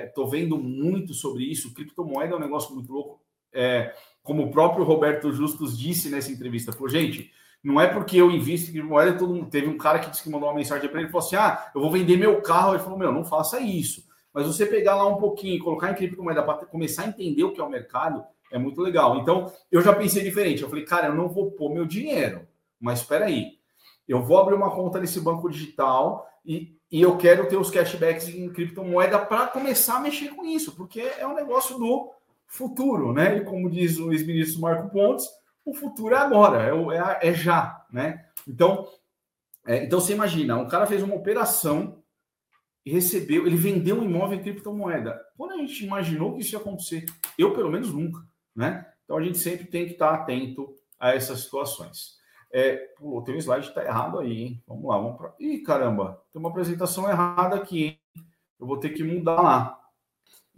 estou é, vendo muito sobre isso. Criptomoeda é um negócio muito louco. É, como o próprio Roberto Justus disse nessa entrevista, falou, gente, não é porque eu invisto em criptomoeda, todo mundo teve um cara que disse que mandou uma mensagem para ele e falou assim: ah, eu vou vender meu carro. Ele falou: meu, não faça isso. Mas você pegar lá um pouquinho e colocar em criptomoeda para começar a entender o que é o mercado, é muito legal. Então, eu já pensei diferente. Eu falei, cara, eu não vou pôr meu dinheiro, mas espera aí. Eu vou abrir uma conta nesse banco digital e, e eu quero ter os cashbacks em criptomoeda para começar a mexer com isso, porque é um negócio do futuro, né? E como diz o ex-ministro Marco Pontes, o futuro é agora, é, é, é já, né? Então, é, então você imagina, um cara fez uma operação e recebeu, ele vendeu um imóvel em criptomoeda. Quando a gente imaginou que isso ia acontecer? Eu, pelo menos, nunca né? Então a gente sempre tem que estar atento a essas situações. É, pô, tem um slide que está errado aí, hein? Vamos lá, vamos para. Ih, caramba, tem uma apresentação errada aqui, hein? Eu vou ter que mudar lá.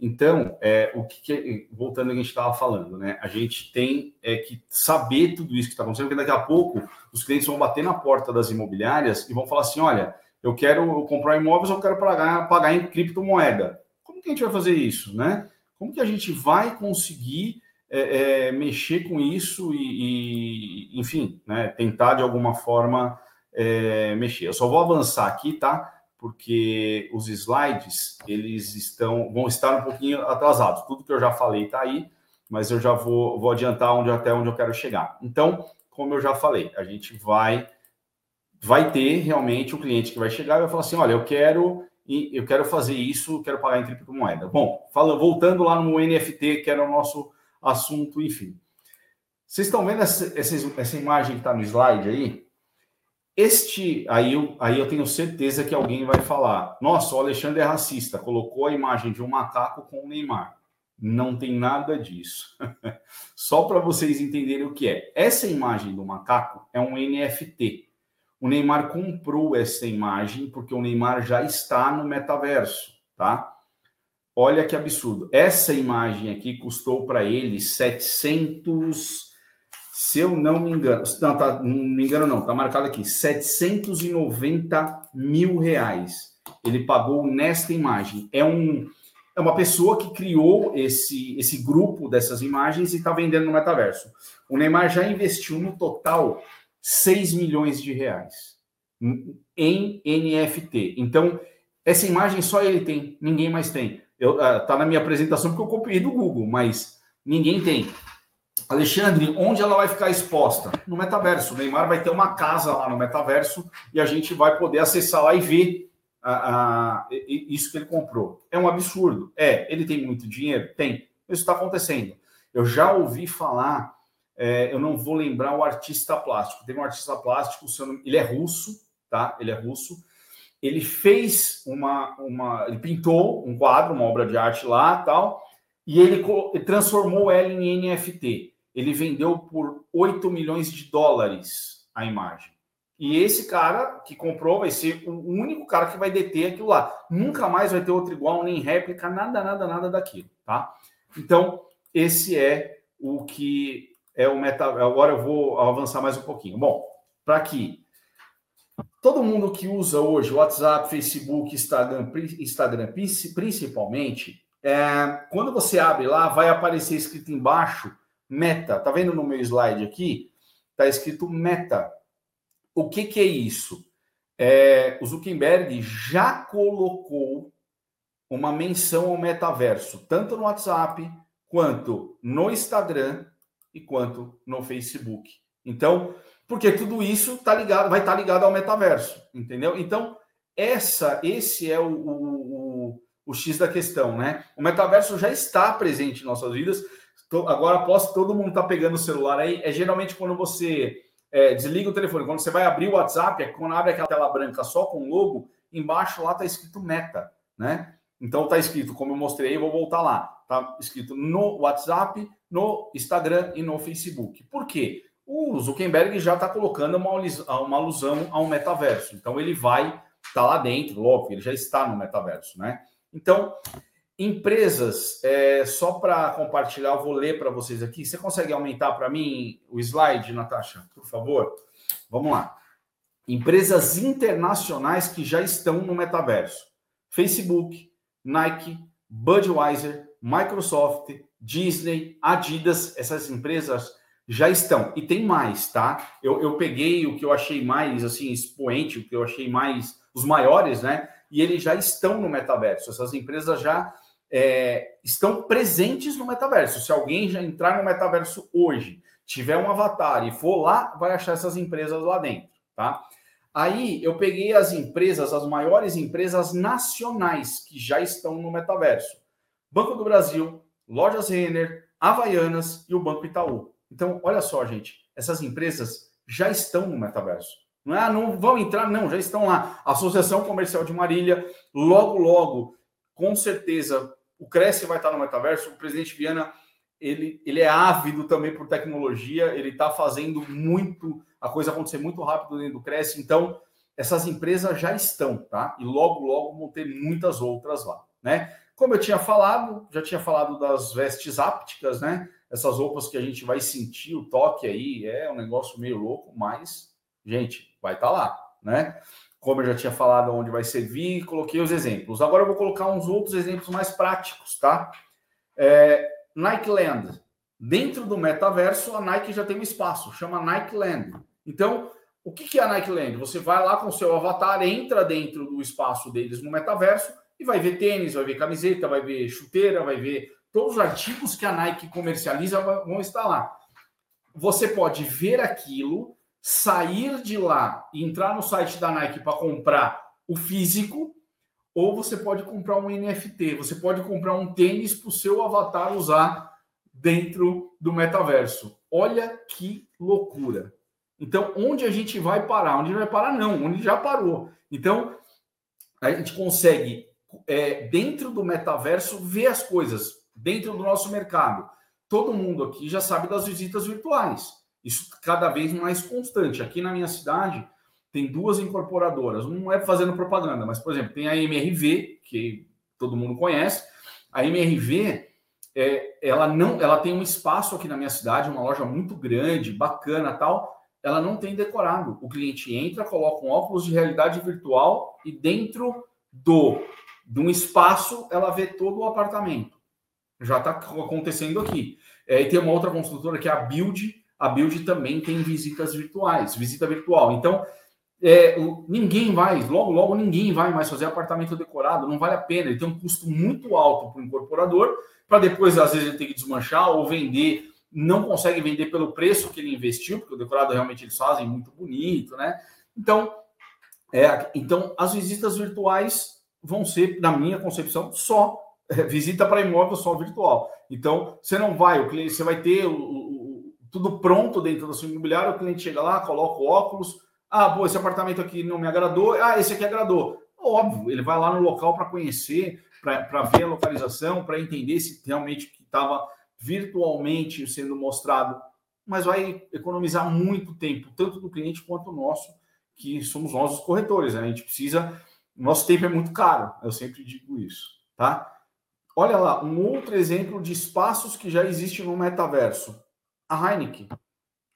Então, é, o que, que voltando ao que a gente estava falando, né? A gente tem é, que saber tudo isso que está acontecendo, porque daqui a pouco os clientes vão bater na porta das imobiliárias e vão falar assim: olha, eu quero comprar imóveis, eu quero pagar, pagar em criptomoeda. Como que a gente vai fazer isso, né? Como que a gente vai conseguir é, é, mexer com isso e, e, enfim, né, tentar de alguma forma é, mexer. Eu só vou avançar aqui, tá? Porque os slides eles estão vão estar um pouquinho atrasados. Tudo que eu já falei está aí, mas eu já vou, vou adiantar onde até onde eu quero chegar. Então, como eu já falei, a gente vai vai ter realmente o um cliente que vai chegar e vai falar assim, olha, eu quero eu quero fazer isso, quero pagar em criptomoeda. Bom, falando, voltando lá no NFT, que era o nosso assunto, enfim. Vocês estão vendo essa, essa, essa imagem que está no slide aí? Este, aí eu, aí eu tenho certeza que alguém vai falar: nossa, o Alexandre é racista, colocou a imagem de um macaco com o Neymar. Não tem nada disso. Só para vocês entenderem o que é. Essa imagem do macaco é um NFT. O Neymar comprou essa imagem porque o Neymar já está no metaverso, tá? Olha que absurdo. Essa imagem aqui custou para ele 700, se eu não me engano, não, tá, não me engano não, tá marcado aqui, 790 mil reais. Ele pagou nesta imagem. É um é uma pessoa que criou esse, esse grupo dessas imagens e está vendendo no metaverso. O Neymar já investiu no total 6 milhões de reais em NFT. Então, essa imagem só ele tem, ninguém mais tem. Eu, uh, tá na minha apresentação porque eu copiei do Google, mas ninguém tem. Alexandre, onde ela vai ficar exposta? No metaverso. O Neymar vai ter uma casa lá no metaverso e a gente vai poder acessar lá e ver isso que ele comprou. É um absurdo. É, ele tem muito dinheiro? Tem. Isso está acontecendo. Eu já ouvi falar, é, eu não vou lembrar o artista plástico. Teve um artista plástico, ele é russo, tá? Ele é russo ele fez uma, uma, ele pintou um quadro, uma obra de arte lá, tal, e ele transformou ela em NFT. Ele vendeu por 8 milhões de dólares a imagem. E esse cara que comprou vai ser o único cara que vai deter aquilo lá. Nunca mais vai ter outro igual, nem réplica, nada, nada, nada daquilo, tá? Então, esse é o que é o meta. Agora eu vou avançar mais um pouquinho. Bom, para que todo mundo que usa hoje WhatsApp, Facebook, Instagram, Instagram principalmente, é, quando você abre lá, vai aparecer escrito embaixo Meta. Tá vendo no meu slide aqui? Tá escrito Meta. O que, que é isso? É, o Zuckerberg já colocou uma menção ao metaverso, tanto no WhatsApp, quanto no Instagram e quanto no Facebook. Então, porque tudo isso tá ligado, vai estar tá ligado ao metaverso, entendeu? Então, essa, esse é o, o, o, o X da questão, né? O metaverso já está presente em nossas vidas. Agora, após todo mundo tá pegando o celular aí, é geralmente quando você é, desliga o telefone. Quando você vai abrir o WhatsApp, é quando abre aquela tela branca só com o logo, embaixo lá está escrito meta, né? Então está escrito, como eu mostrei, vou voltar lá. Está escrito no WhatsApp, no Instagram e no Facebook. Por quê? O Zuckerberg já está colocando uma, uma alusão ao metaverso. Então ele vai estar tá lá dentro, óbvio, ele já está no metaverso, né? Então, Empresas, é, só para compartilhar, eu vou ler para vocês aqui. Você consegue aumentar para mim o slide, Natasha, por favor? Vamos lá. Empresas internacionais que já estão no metaverso: Facebook, Nike, Budweiser, Microsoft, Disney, Adidas. Essas empresas já estão. E tem mais, tá? Eu, eu peguei o que eu achei mais assim expoente, o que eu achei mais os maiores, né? E eles já estão no metaverso. Essas empresas já é, estão presentes no metaverso. Se alguém já entrar no metaverso hoje, tiver um avatar e for lá, vai achar essas empresas lá dentro, tá? Aí eu peguei as empresas, as maiores empresas nacionais que já estão no metaverso: Banco do Brasil, Lojas Renner, Havaianas e o Banco Itaú. Então, olha só, gente, essas empresas já estão no metaverso. Não é, ah, não vão entrar, não, já estão lá. Associação Comercial de Marília, logo, logo, com certeza, o Cresce vai estar no metaverso. O presidente Viana ele, ele é ávido também por tecnologia, ele está fazendo muito, a coisa acontecer muito rápido dentro do Cresce. Então, essas empresas já estão, tá? E logo, logo vão ter muitas outras lá, né? Como eu tinha falado, já tinha falado das vestes ápticas, né? Essas roupas que a gente vai sentir o toque aí, é um negócio meio louco, mas, gente, vai estar tá lá, né? Como eu já tinha falado, onde vai servir, coloquei os exemplos. Agora eu vou colocar uns outros exemplos mais práticos, tá? É, Nike Land. Dentro do metaverso, a Nike já tem um espaço, chama Nike Land. Então, o que é a Nike Land? Você vai lá com o seu avatar, entra dentro do espaço deles no metaverso e vai ver tênis, vai ver camiseta, vai ver chuteira, vai ver todos os artigos que a Nike comercializa vão estar lá. Você pode ver aquilo sair de lá e entrar no site da Nike para comprar o físico, ou você pode comprar um NFT, você pode comprar um tênis para o seu avatar usar dentro do metaverso. Olha que loucura. Então, onde a gente vai parar? Onde vai parar? Não, onde já parou. Então, a gente consegue, é, dentro do metaverso, ver as coisas, dentro do nosso mercado. Todo mundo aqui já sabe das visitas virtuais. Isso cada vez mais constante. Aqui na minha cidade tem duas incorporadoras. Não é fazendo propaganda, mas, por exemplo, tem a MRV, que todo mundo conhece. A MRV, é, ela não, ela tem um espaço aqui na minha cidade, uma loja muito grande, bacana, tal. Ela não tem decorado. O cliente entra, coloca um óculos de realidade virtual e dentro do de um espaço ela vê todo o apartamento. Já está acontecendo aqui. É, e tem uma outra construtora que é a Build, a Build também tem visitas virtuais, visita virtual. Então, é, ninguém vai, logo, logo ninguém vai mais fazer apartamento decorado, não vale a pena. Ele tem um custo muito alto para o incorporador, para depois, às vezes, ele ter que desmanchar ou vender, não consegue vender pelo preço que ele investiu, porque o decorado realmente eles fazem muito bonito, né? Então, é, então as visitas virtuais vão ser, na minha concepção, só é, visita para imóvel só virtual. Então, você não vai, o cliente, você vai ter o, tudo pronto dentro do seu imobiliário, o cliente chega lá, coloca o óculos, ah, pô, esse apartamento aqui não me agradou, ah, esse aqui agradou. Óbvio, ele vai lá no local para conhecer, para ver a localização, para entender se realmente estava virtualmente sendo mostrado, mas vai economizar muito tempo, tanto do cliente quanto nosso, que somos nós os corretores. Né? A gente precisa. Nosso tempo é muito caro, eu sempre digo isso, tá? Olha lá, um outro exemplo de espaços que já existe no metaverso. A Heineken.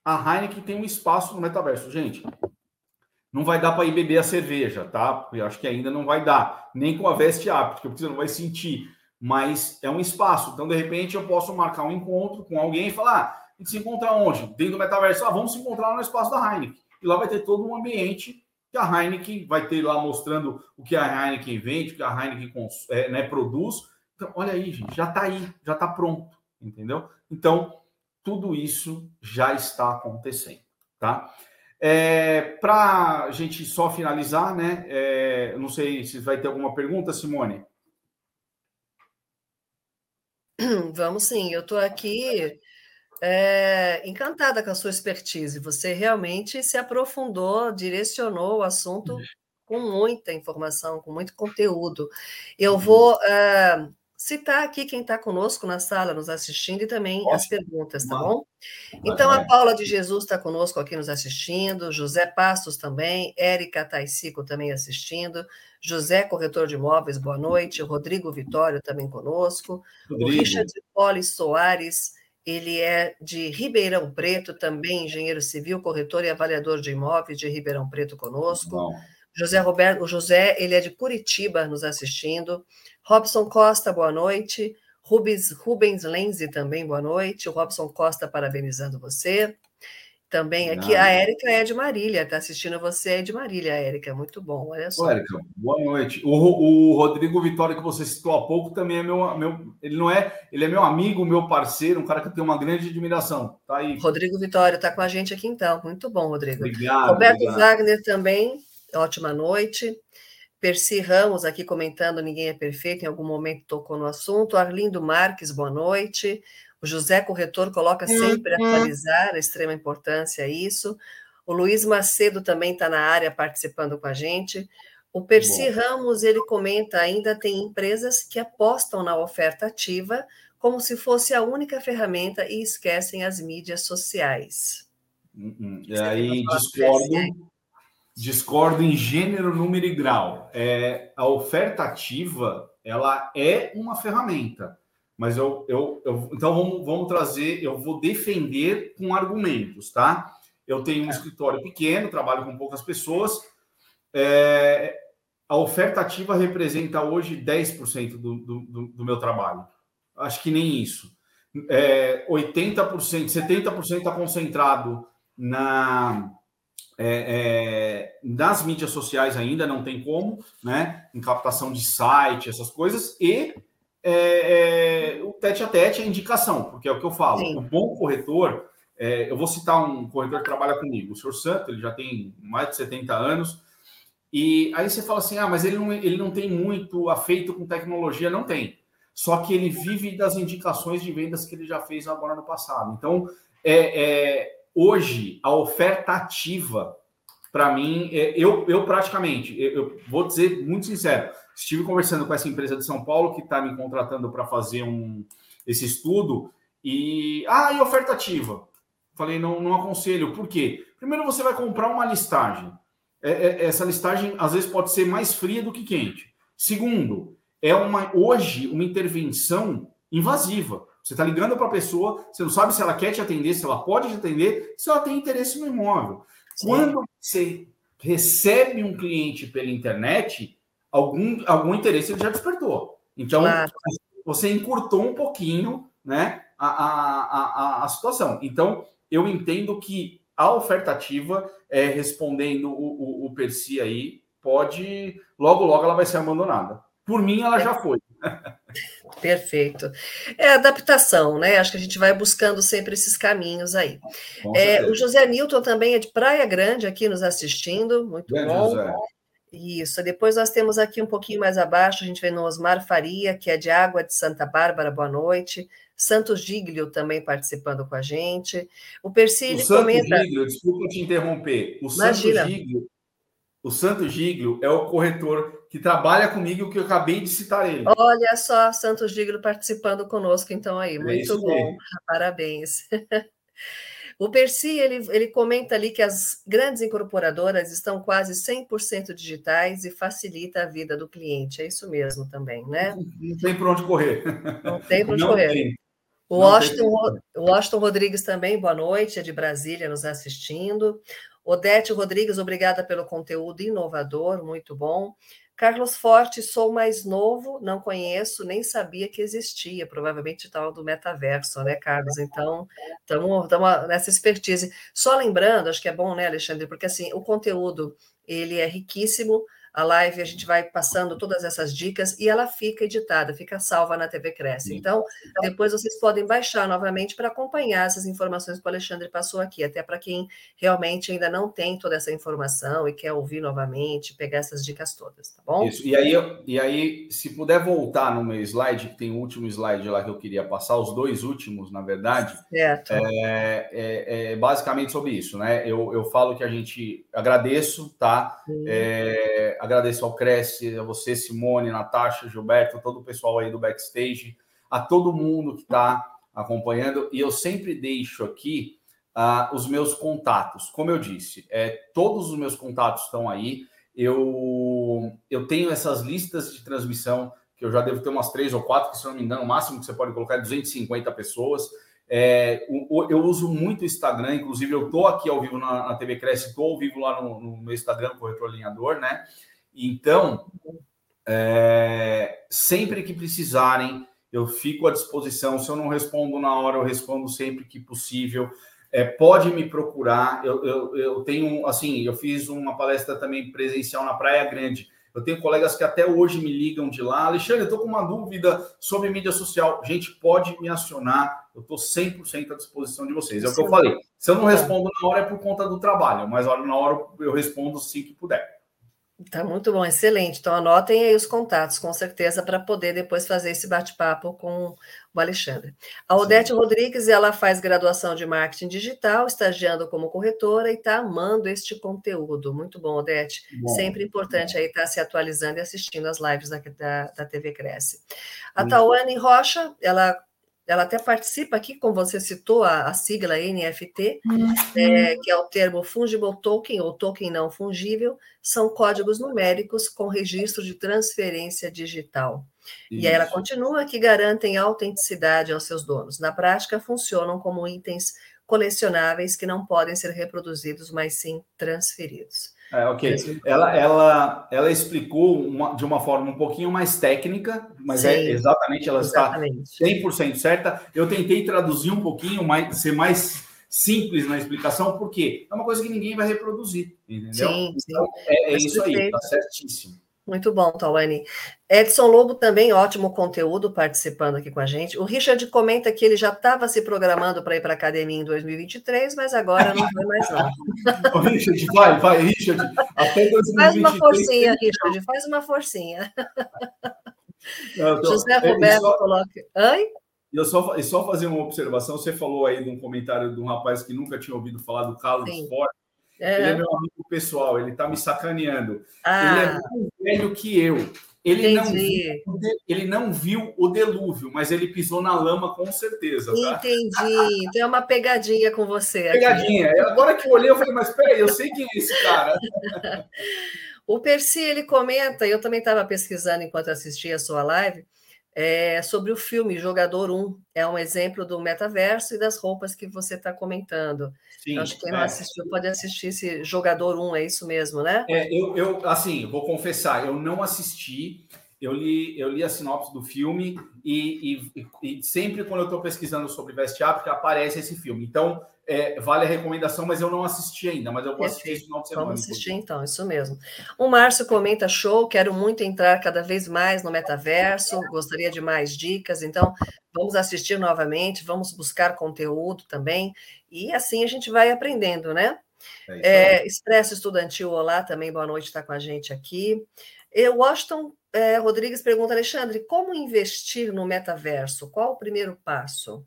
A Heineken tem um espaço no metaverso. Gente, não vai dar para ir beber a cerveja, tá? Eu acho que ainda não vai dar, nem com a veste áptica, porque você não vai sentir. Mas é um espaço. Então, de repente, eu posso marcar um encontro com alguém e falar: ah, a gente se encontra onde? Dentro do metaverso. Ah, vamos se encontrar no espaço da Heineken. E lá vai ter todo um ambiente que a Heineken vai ter lá mostrando o que a Heineken vende, o que a Heineken é, né, produz então, olha aí, gente, já está aí, já está pronto, entendeu? Então, tudo isso já está acontecendo, tá? É, Para a gente só finalizar, né? É, não sei se vai ter alguma pergunta, Simone. Vamos sim, eu estou aqui é, encantada com a sua expertise. Você realmente se aprofundou, direcionou o assunto com muita informação, com muito conteúdo. Eu uhum. vou uh, citar aqui quem está conosco na sala, nos assistindo, e também Nossa. as perguntas, tá bom? Então, a Paula de Jesus está conosco aqui nos assistindo, José Passos também, Érica Taicico também assistindo, José Corretor de Imóveis, boa noite, Rodrigo Vitório também conosco, Rodrigo. o Richard Poli Soares, ele é de Ribeirão Preto, também engenheiro civil, corretor e avaliador de imóveis de Ribeirão Preto conosco. José Roberto, o José, ele é de Curitiba nos assistindo. Robson Costa, boa noite. Rubens, Rubens Lenze também, boa noite. O Robson Costa parabenizando você. Também aqui Não. a Érica é de Marília, está assistindo você é de Marília, Érica, muito bom, olha só. Érica, boa noite. O, o, Rodrigo Vitória, que você citou há pouco, também é meu, meu. Ele não é, ele é meu amigo, meu parceiro, um cara que tem uma grande admiração. Tá aí. Rodrigo Vitória está com a gente aqui então. Muito bom, Rodrigo. Obrigado. Roberto obrigado. Wagner também, ótima noite. Percy Ramos aqui comentando Ninguém é Perfeito, em algum momento tocou no assunto. Arlindo Marques, boa noite. O José Corretor coloca sempre uhum. atualizar, a extrema importância a isso. O Luiz Macedo também está na área participando com a gente. O Percy Bom. Ramos, ele comenta, ainda tem empresas que apostam na oferta ativa como se fosse a única ferramenta e esquecem as mídias sociais. Uhum. E aí discordo, Discordo em gênero, número e grau. É, a oferta ativa, ela é uma ferramenta, mas eu, eu, eu então vamos, vamos trazer, eu vou defender com argumentos, tá? Eu tenho um escritório pequeno, trabalho com poucas pessoas. É, a oferta ativa representa hoje 10% do, do, do meu trabalho. Acho que nem isso. É, 80%, 70% está concentrado na é, é, nas mídias sociais ainda não tem como, né? Em captação de site, essas coisas, e é, é o tete a tete é indicação, porque é o que eu falo. Sim. O bom corretor, é, eu vou citar um corretor que trabalha comigo, o senhor Santo, ele já tem mais de 70 anos, e aí você fala assim: ah, mas ele não, ele não tem muito afeito com tecnologia, não tem. Só que ele vive das indicações de vendas que ele já fez agora no passado. Então, é, é hoje a oferta ativa, para mim, é, eu, eu praticamente, eu, vou dizer muito sincero, estive conversando com essa empresa de São Paulo que está me contratando para fazer um, esse estudo e ah, e oferta ativa. Falei, não, não aconselho. Por quê? Primeiro você vai comprar uma listagem. É, é, essa listagem às vezes pode ser mais fria do que quente. Segundo, é uma hoje uma intervenção invasiva. Você está ligando para a pessoa, você não sabe se ela quer te atender, se ela pode te atender, se ela tem interesse no imóvel. Sim. Quando você recebe um cliente pela internet, algum, algum interesse ele já despertou. Então, claro. você encurtou um pouquinho né, a, a, a, a situação. Então, eu entendo que a oferta ativa, é, respondendo o, o, o Percy aí, pode. Logo, logo ela vai ser abandonada. Por mim, ela já foi. Perfeito. É adaptação, né? Acho que a gente vai buscando sempre esses caminhos aí. É, o José Newton também é de Praia Grande aqui nos assistindo, muito Grande bom. José. Isso. Depois nós temos aqui um pouquinho mais abaixo, a gente vê no Osmar Faria, que é de Água de Santa Bárbara, boa noite. Santos Giglio também participando com a gente. O Percy o comenta. Giglio, desculpa te interromper. O Imagina. Santos Giglio, o Santo Giglio é o corretor que trabalha comigo, que eu acabei de citar ele. Olha só, Santo Giglio participando conosco, então aí, é muito é bom, mesmo. parabéns. O Percy, ele, ele comenta ali que as grandes incorporadoras estão quase 100% digitais e facilita a vida do cliente. É isso mesmo também, né? Não tem para onde correr. Não tem para onde Não correr. Tem. O Washington, o Washington Rodrigues também, boa noite, é de Brasília nos assistindo. Odete Rodrigues, obrigada pelo conteúdo inovador, muito bom. Carlos Forte, sou mais novo, não conheço, nem sabia que existia, provavelmente tal do metaverso, né, Carlos? Então, estamos nessa expertise. Só lembrando, acho que é bom, né, Alexandre, porque assim, o conteúdo ele é riquíssimo, a live, a gente vai passando todas essas dicas e ela fica editada, fica salva na TV Cresce. Então, depois vocês podem baixar novamente para acompanhar essas informações que o Alexandre passou aqui, até para quem realmente ainda não tem toda essa informação e quer ouvir novamente, pegar essas dicas todas, tá bom? Isso. E aí, e aí, se puder voltar no meu slide, que tem o último slide lá que eu queria passar, os dois últimos, na verdade, certo. É, é, é basicamente sobre isso, né? Eu, eu falo que a gente agradeço, tá? É, agradeço ao Cresce, a você, Simone, Natasha, Gilberto, todo o pessoal aí do backstage, a todo mundo que está acompanhando. E eu sempre deixo aqui uh, os meus contatos. Como eu disse, é, todos os meus contatos estão aí. Eu, eu tenho essas listas de transmissão, que eu já devo ter umas três ou quatro, que se não me engano, o máximo que você pode colocar é 250 pessoas. É, eu uso muito o Instagram, inclusive eu estou aqui ao vivo na, na TV Cresce, estou ao vivo lá no, no meu Instagram, Corretor Alinhador, né? Então, é, sempre que precisarem, eu fico à disposição. Se eu não respondo na hora, eu respondo sempre que possível. É, pode me procurar. Eu, eu, eu tenho, assim, eu fiz uma palestra também presencial na Praia Grande. Eu tenho colegas que até hoje me ligam de lá. Alexandre, eu estou com uma dúvida sobre mídia social. Gente, pode me acionar. Eu estou 100% à disposição de vocês. É o que eu falei. Se eu não respondo na hora, é por conta do trabalho. Mas na hora eu respondo sim que puder. Tá muito bom, excelente. Então anotem aí os contatos, com certeza, para poder depois fazer esse bate-papo com o Alexandre. A Odete Sim. Rodrigues, ela faz graduação de marketing digital, estagiando como corretora e está amando este conteúdo. Muito bom, Odete. Bom, Sempre importante aí estar tá se atualizando e assistindo as lives da, da, da TV Cresce. A Tawane Rocha, ela ela até participa aqui, como você citou, a, a sigla NFT, uhum. é, que é o termo Fungible Token, ou token não fungível, são códigos numéricos com registro de transferência digital. Isso. E aí ela continua que garantem autenticidade aos seus donos. Na prática, funcionam como itens colecionáveis que não podem ser reproduzidos, mas sim transferidos. É, ok. Ela, ela, ela explicou uma, de uma forma um pouquinho mais técnica, mas é Sim, é exatamente, ela exatamente. está 100% certa. Eu tentei traduzir um pouquinho, mais, ser mais simples na explicação, porque é uma coisa que ninguém vai reproduzir, entendeu? Sim, então, sim. é, é isso aí, está certíssimo. Muito bom, Tawane. Edson Lobo também, ótimo conteúdo participando aqui com a gente. O Richard comenta que ele já estava se programando para ir para a academia em 2023, mas agora não vai mais não. o Richard, vai, vai, Richard. Até 2023. Faz uma forcinha, Richard, faz uma forcinha. Não, tô, José é, Roberto só, coloca... Oi? Eu só, só fazer uma observação, você falou aí de um comentário de um rapaz que nunca tinha ouvido falar do Carlos Ford. É. Ele é meu amigo pessoal, ele está me sacaneando. Ah. Ele é mais velho que eu. Ele não, viu, ele não viu o delúvio, mas ele pisou na lama com certeza. Tá? Entendi. Então é uma pegadinha com você. Pegadinha. Aqui. Agora que eu olhei, eu falei, mas peraí, eu sei quem é esse cara. o Percy, ele comenta, eu também estava pesquisando enquanto assistia a sua live, é, sobre o filme Jogador 1. É um exemplo do metaverso e das roupas que você está comentando. Sim, acho que quem é. não assistiu pode assistir esse Jogador 1, é isso mesmo, né? É, eu, eu assim, vou confessar, eu não assisti, eu li, eu li a sinopse do filme e, e, e sempre quando eu estou pesquisando sobre Veste África aparece esse filme. Então, é, vale a recomendação, mas eu não assisti ainda, mas eu vou assistir esse final de semana. Vamos assistir então, isso mesmo. O Márcio comenta: show, quero muito entrar cada vez mais no metaverso, gostaria de mais dicas, então vamos assistir novamente, vamos buscar conteúdo também, e assim a gente vai aprendendo, né? É, é, Expresso Estudantil, olá, também boa noite, está com a gente aqui. Eu, Washington é, Rodrigues pergunta, Alexandre, como investir no metaverso? Qual o primeiro passo?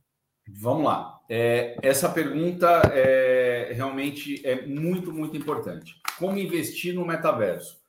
Vamos lá. É, essa pergunta é, realmente é muito, muito importante. Como investir no metaverso?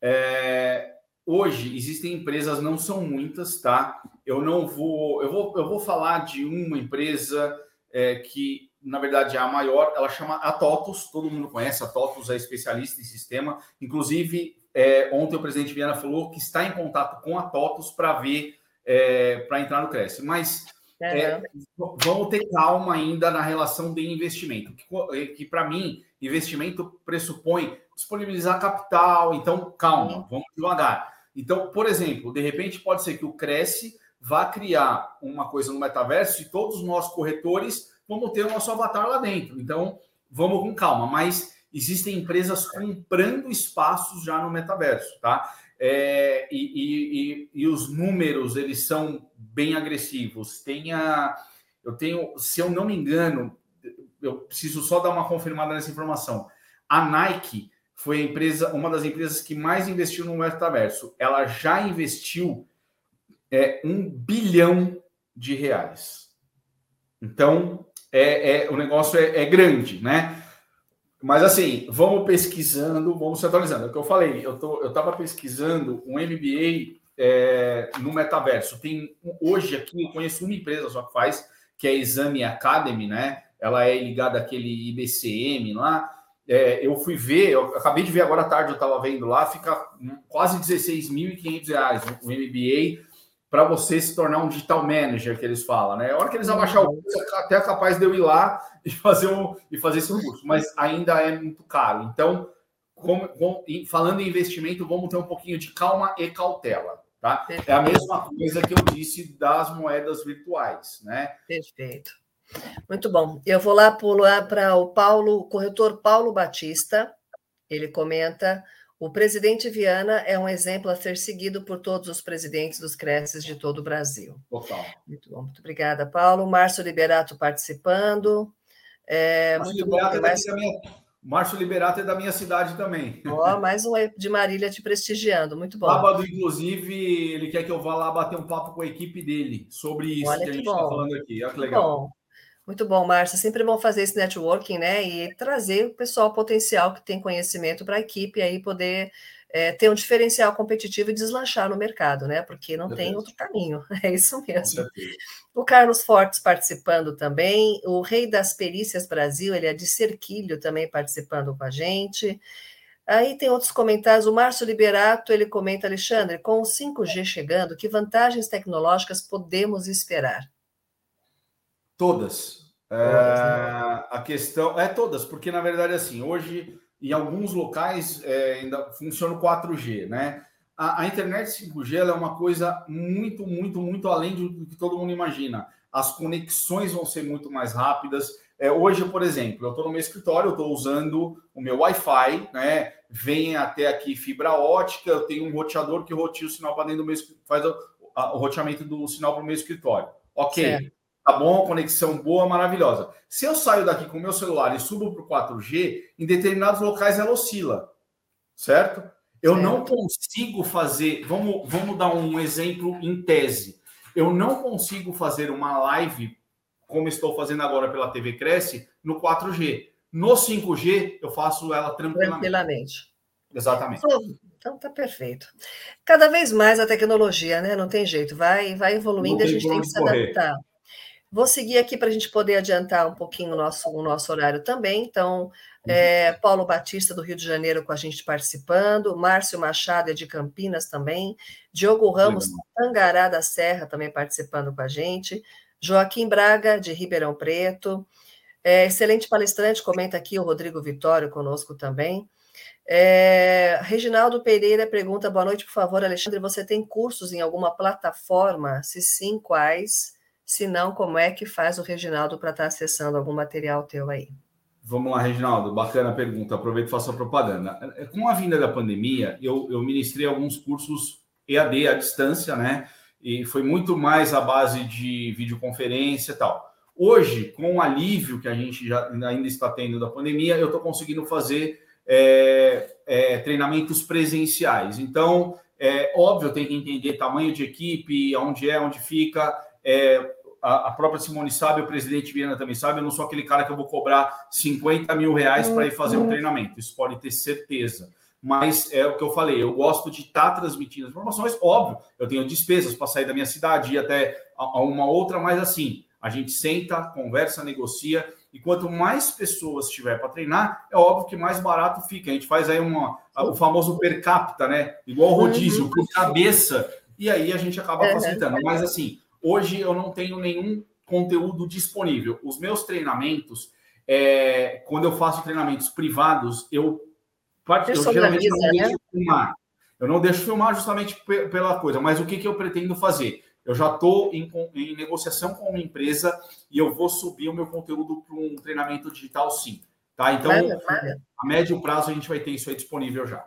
É, hoje existem empresas, não são muitas, tá? Eu não vou, eu vou, eu vou falar de uma empresa é, que na verdade é a maior, ela chama a TOTUS, todo mundo conhece, a TOTUS é especialista em sistema, inclusive é, ontem o presidente Viana falou que está em contato com a TOTUS para ver, é, para entrar no Cresce, mas é, vamos ter calma ainda na relação de investimento, que, que para mim, investimento pressupõe disponibilizar capital, então calma, vamos devagar. Então, por exemplo, de repente pode ser que o Cresce vá criar uma coisa no metaverso e todos nós corretores vamos ter o nosso avatar lá dentro. Então, vamos com calma, mas existem empresas comprando espaços já no metaverso, tá? É, e, e, e, os números eles são bem agressivos. Tenha, eu tenho, se eu não me engano, eu preciso só dar uma confirmada nessa informação. A Nike foi a empresa, uma das empresas que mais investiu no metaverso. Ela já investiu é, um bilhão de reais. Então, é, é o negócio é, é, grande, né? Mas assim, vamos pesquisando, vamos se atualizando. É o que eu falei, eu estava pesquisando um MBA é, no metaverso. Tem hoje aqui, eu conheço uma empresa só que faz, que é Exame Academy, né? Ela é ligada àquele IBCM lá. É, eu fui ver, eu acabei de ver agora à tarde, eu estava vendo lá, fica quase 16.500 reais o MBA para você se tornar um digital manager, que eles falam, né? A hora que eles abaixar o curso, até é capaz de eu ir lá e fazer, um, e fazer esse curso, mas ainda é muito caro. Então, como, como, falando em investimento, vamos ter um pouquinho de calma e cautela. Tá? É a mesma coisa que eu disse das moedas virtuais, né? Perfeito. Muito bom. Eu vou lá pular para o Paulo, o corretor Paulo Batista. Ele comenta: o presidente Viana é um exemplo a ser seguido por todos os presidentes dos creches de todo o Brasil. Total. Muito bom. Muito obrigada, Paulo. Márcio Liberato participando. É, Márcio Liberato é mais... da minha... Márcio Liberato é da minha cidade também. Ó, mais um de Marília te prestigiando, muito bom. Sábado, inclusive, ele quer que eu vá lá bater um papo com a equipe dele sobre isso Olha que, que a gente está falando aqui. Olha que legal. Bom. Muito bom, Márcia. Sempre bom fazer esse networking, né? E trazer o pessoal potencial que tem conhecimento para a equipe aí poder é, ter um diferencial competitivo e deslanchar no mercado, né? Porque não tem outro caminho. É isso mesmo. O Carlos Fortes participando também, o Rei das Perícias Brasil, ele é de Cerquilho também participando com a gente. Aí tem outros comentários. O Márcio Liberato ele comenta, Alexandre, com o 5G chegando, que vantagens tecnológicas podemos esperar? Todas. É, né? A questão é todas, porque na verdade assim, hoje em alguns locais é, ainda funciona o 4G, né? A, a internet 5G é uma coisa muito, muito, muito além do que todo mundo imagina. As conexões vão ser muito mais rápidas. É, hoje, por exemplo, eu estou no meu escritório, eu estou usando o meu Wi-Fi, né? Vem até aqui fibra ótica, eu tenho um roteador que roteia o sinal para dentro do meu faz o, a, o roteamento do sinal para o meu escritório. Ok. Certo tá bom, conexão boa, maravilhosa. Se eu saio daqui com o meu celular e subo para o 4G, em determinados locais ela oscila, certo? Eu certo. não consigo fazer. Vamos, vamos dar um exemplo em tese. Eu não consigo fazer uma live, como estou fazendo agora pela TV Cresce, no 4G. No 5G, eu faço ela tranquilamente. Tranquilamente. Exatamente. Então tá perfeito. Cada vez mais a tecnologia, né? Não tem jeito, vai, vai evoluindo, a gente tem que se adaptar. Vou seguir aqui para a gente poder adiantar um pouquinho o nosso, o nosso horário também. Então, é, Paulo Batista, do Rio de Janeiro, com a gente participando, Márcio Machado, é de Campinas também, Diogo Ramos, Tangará da Serra, também participando com a gente, Joaquim Braga, de Ribeirão Preto, é, excelente palestrante, comenta aqui o Rodrigo Vitório conosco também. É, Reginaldo Pereira pergunta: boa noite, por favor, Alexandre. Você tem cursos em alguma plataforma? Se sim, quais? Se não, como é que faz o Reginaldo para estar tá acessando algum material teu aí? Vamos lá, Reginaldo. Bacana a pergunta. Aproveito e faço a propaganda. Com a vinda da pandemia, eu, eu ministrei alguns cursos EAD à distância, né? E foi muito mais a base de videoconferência e tal. Hoje, com o alívio que a gente já ainda está tendo da pandemia, eu estou conseguindo fazer é, é, treinamentos presenciais. Então, é óbvio, tenho que entender tamanho de equipe, onde é, onde fica. É, a, a, própria Simone sabe, o presidente Viana também sabe, eu não sou aquele cara que eu vou cobrar 50 mil reais para ir fazer um treinamento. Isso pode ter certeza. Mas é o que eu falei, eu gosto de estar tá transmitindo as informações, óbvio, eu tenho despesas para sair da minha cidade e até a, a uma outra, mas assim, a gente senta, conversa, negocia, e quanto mais pessoas tiver para treinar, é óbvio que mais barato fica. A gente faz aí uma, o famoso per capita, né? Igual o rodízio, uhum. por cabeça, e aí a gente acaba uhum. facilitando. Mas assim, hoje eu não tenho nenhum conteúdo disponível. Os meus treinamentos, é, quando eu faço treinamentos privados, eu, eu geralmente não deixo né? filmar. Eu não deixo filmar justamente pela coisa, mas o que, que eu pretendo fazer? Eu já estou em, em, negociação com uma empresa e eu vou subir o meu conteúdo para um treinamento digital, sim. Tá? Então, a médio prazo, a gente vai ter isso aí disponível já.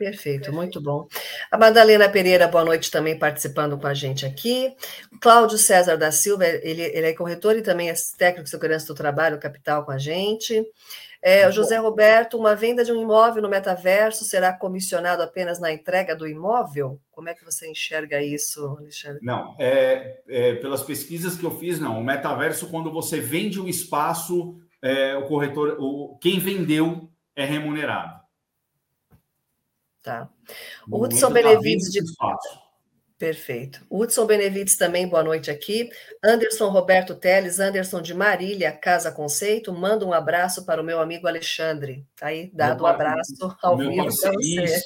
Perfeito, muito bom. A Madalena Pereira, boa noite, também participando com a gente aqui. O Cláudio César da Silva, ele, ele é corretor e também é técnico de segurança do trabalho, capital com a gente. É, o José Roberto, uma venda de um imóvel no metaverso será comissionado apenas na entrega do imóvel? Como é que você enxerga isso, Alexandre? Não, é, é, pelas pesquisas que eu fiz, não. O metaverso, quando você vende o espaço, é, o corretor, o, quem vendeu é remunerado. Tá. O Hudson Benevides de. Perfeito. Hudson Benevides também, boa noite aqui. Anderson Roberto Teles, Anderson de Marília, Casa Conceito, manda um abraço para o meu amigo Alexandre. Tá aí, dado um abraço ao meu vivo para você.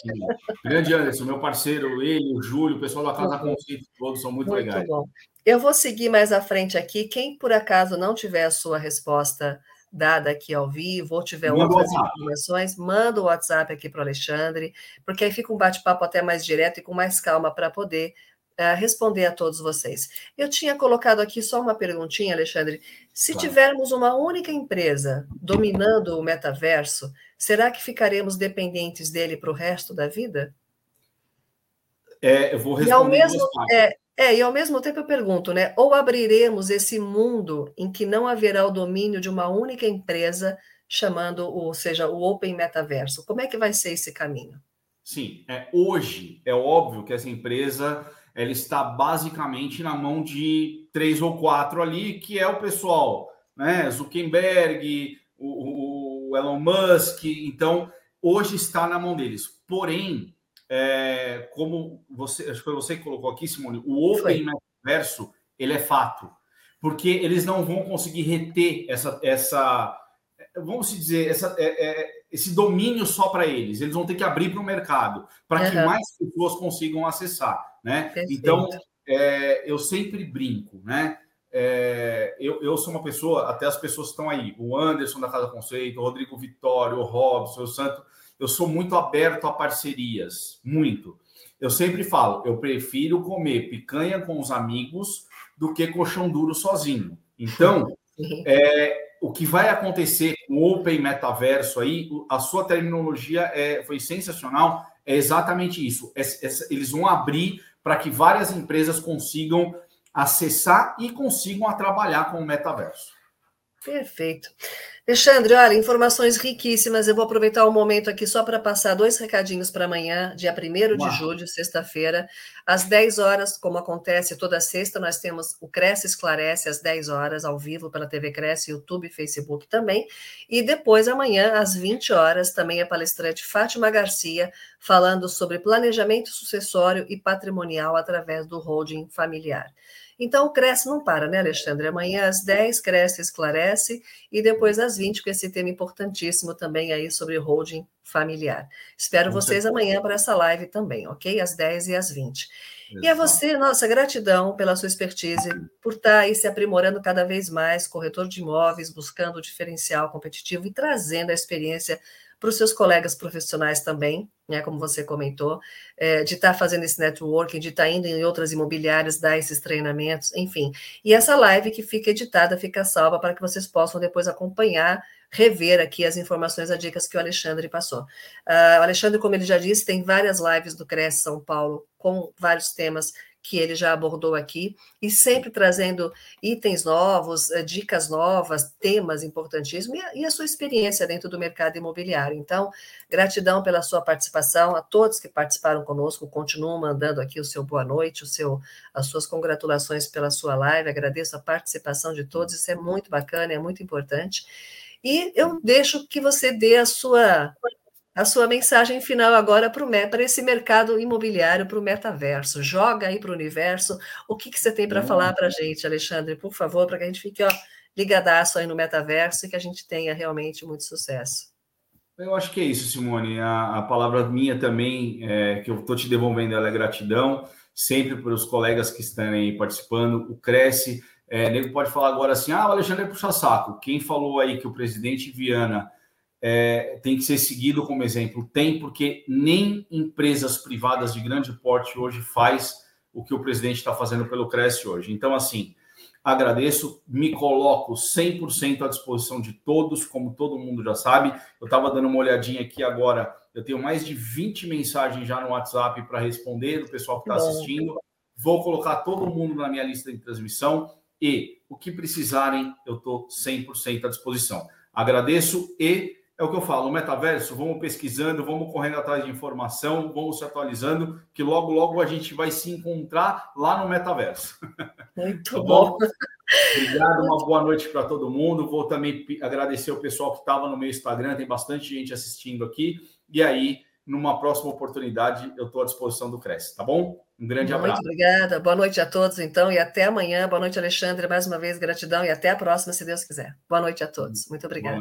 Grande Anderson, meu parceiro, ele, o Júlio, o pessoal da Casa Conceito, todos são muito, muito legais. Bom. Eu vou seguir mais à frente aqui. Quem por acaso não tiver a sua resposta dada aqui ao vivo, ou tiver manda outras informações, manda o WhatsApp aqui para o Alexandre, porque aí fica um bate-papo até mais direto e com mais calma para poder uh, responder a todos vocês. Eu tinha colocado aqui só uma perguntinha, Alexandre. Se claro. tivermos uma única empresa dominando o metaverso, será que ficaremos dependentes dele para o resto da vida? É, eu vou responder. E ao mesmo, é, é, e ao mesmo tempo eu pergunto, né? Ou abriremos esse mundo em que não haverá o domínio de uma única empresa, chamando, ou seja, o Open Metaverso. Como é que vai ser esse caminho? Sim, é, hoje é óbvio que essa empresa ela está basicamente na mão de três ou quatro ali, que é o pessoal, né? Zuckerberg, o, o Elon Musk. Então, hoje está na mão deles. Porém, é, como você, acho que foi você que colocou aqui, Simone, o Open Metaverso, ele é fato. Porque eles não vão conseguir reter essa, essa vamos dizer, essa, é, é, esse domínio só para eles. Eles vão ter que abrir para o mercado, para uhum. que mais pessoas consigam acessar. Né? Então, é, eu sempre brinco, né? É, eu, eu sou uma pessoa, até as pessoas estão aí, o Anderson da Casa Conceito, o Rodrigo Vitório, o Robson, o Santo, eu sou muito aberto a parcerias, muito. Eu sempre falo, eu prefiro comer picanha com os amigos do que colchão duro sozinho. Então, é, o que vai acontecer com o Open Metaverso aí, a sua terminologia é, foi sensacional, é exatamente isso. É, é, eles vão abrir para que várias empresas consigam acessar e consigam trabalhar com o metaverso. Perfeito. Alexandre, olha, informações riquíssimas. Eu vou aproveitar o momento aqui só para passar dois recadinhos para amanhã, dia 1 de julho, sexta-feira, às 10 horas, como acontece toda sexta, nós temos o Cresce Esclarece às 10 horas, ao vivo pela TV Cresce, YouTube, Facebook também. E depois, amanhã, às 20 horas, também a palestrante Fátima Garcia, falando sobre planejamento sucessório e patrimonial através do holding familiar. Então, o Cresce não para, né, Alexandre? Amanhã às 10, Cresce esclarece, e depois às 20, com esse tema importantíssimo também aí sobre holding familiar. Espero Muito vocês bom. amanhã para essa live também, ok? Às 10 e às 20. Exato. E a você, nossa gratidão pela sua expertise, por estar aí se aprimorando cada vez mais, corretor de imóveis, buscando o diferencial competitivo e trazendo a experiência para os seus colegas profissionais também, né, como você comentou, é, de estar tá fazendo esse networking, de estar tá indo em outras imobiliárias, dar esses treinamentos, enfim. E essa live que fica editada, fica salva para que vocês possam depois acompanhar, rever aqui as informações, as dicas que o Alexandre passou. Uh, o Alexandre, como ele já disse, tem várias lives do Cresce São Paulo com vários temas que ele já abordou aqui, e sempre trazendo itens novos, eh, dicas novas, temas importantíssimos, e a, sua experiência dentro do mercado imobiliário. Então, gratidão pela sua participação, a todos que participaram conosco, continuam mandando aqui o seu boa noite, o seu, as suas congratulações pela sua live, agradeço a participação de todos, isso é muito bacana, é muito importante. E eu deixo que você dê a sua a sua mensagem final agora para esse mercado imobiliário, para o metaverso. Joga aí para o universo. O que, que você tem para hum. falar para a gente, Alexandre, por favor, para que a gente fique ó, ligadaço aí no metaverso e que a gente tenha realmente muito sucesso. Eu acho que é isso, Simone. A, a palavra minha também, é, que eu estou te devolvendo, ela é gratidão, sempre para os colegas que estão aí participando. O Cresce, é, nego pode falar agora assim, ah, o Alexandre é puxa-saco. Quem falou aí que o presidente Viana é, tem que ser seguido como exemplo. Tem, porque nem empresas privadas de grande porte hoje faz o que o presidente está fazendo pelo Cresce hoje. Então, assim, agradeço, me coloco 100% à disposição de todos, como todo mundo já sabe. Eu estava dando uma olhadinha aqui agora, eu tenho mais de 20 mensagens já no WhatsApp para responder do pessoal que está assistindo. Vou colocar todo mundo na minha lista de transmissão e o que precisarem, eu estou 100% à disposição. Agradeço e é o que eu falo, o metaverso, vamos pesquisando, vamos correndo atrás de informação, vamos se atualizando, que logo, logo a gente vai se encontrar lá no metaverso. Muito tá bom. bom. Obrigado, uma boa noite para todo mundo. Vou também agradecer o pessoal que estava no meu Instagram, tem bastante gente assistindo aqui. E aí, numa próxima oportunidade, eu estou à disposição do Cresce, tá bom? Um grande Muito abraço. Muito obrigada. Boa noite a todos, então, e até amanhã. Boa noite, Alexandre. Mais uma vez, gratidão e até a próxima, se Deus quiser. Boa noite a todos. Muito obrigada.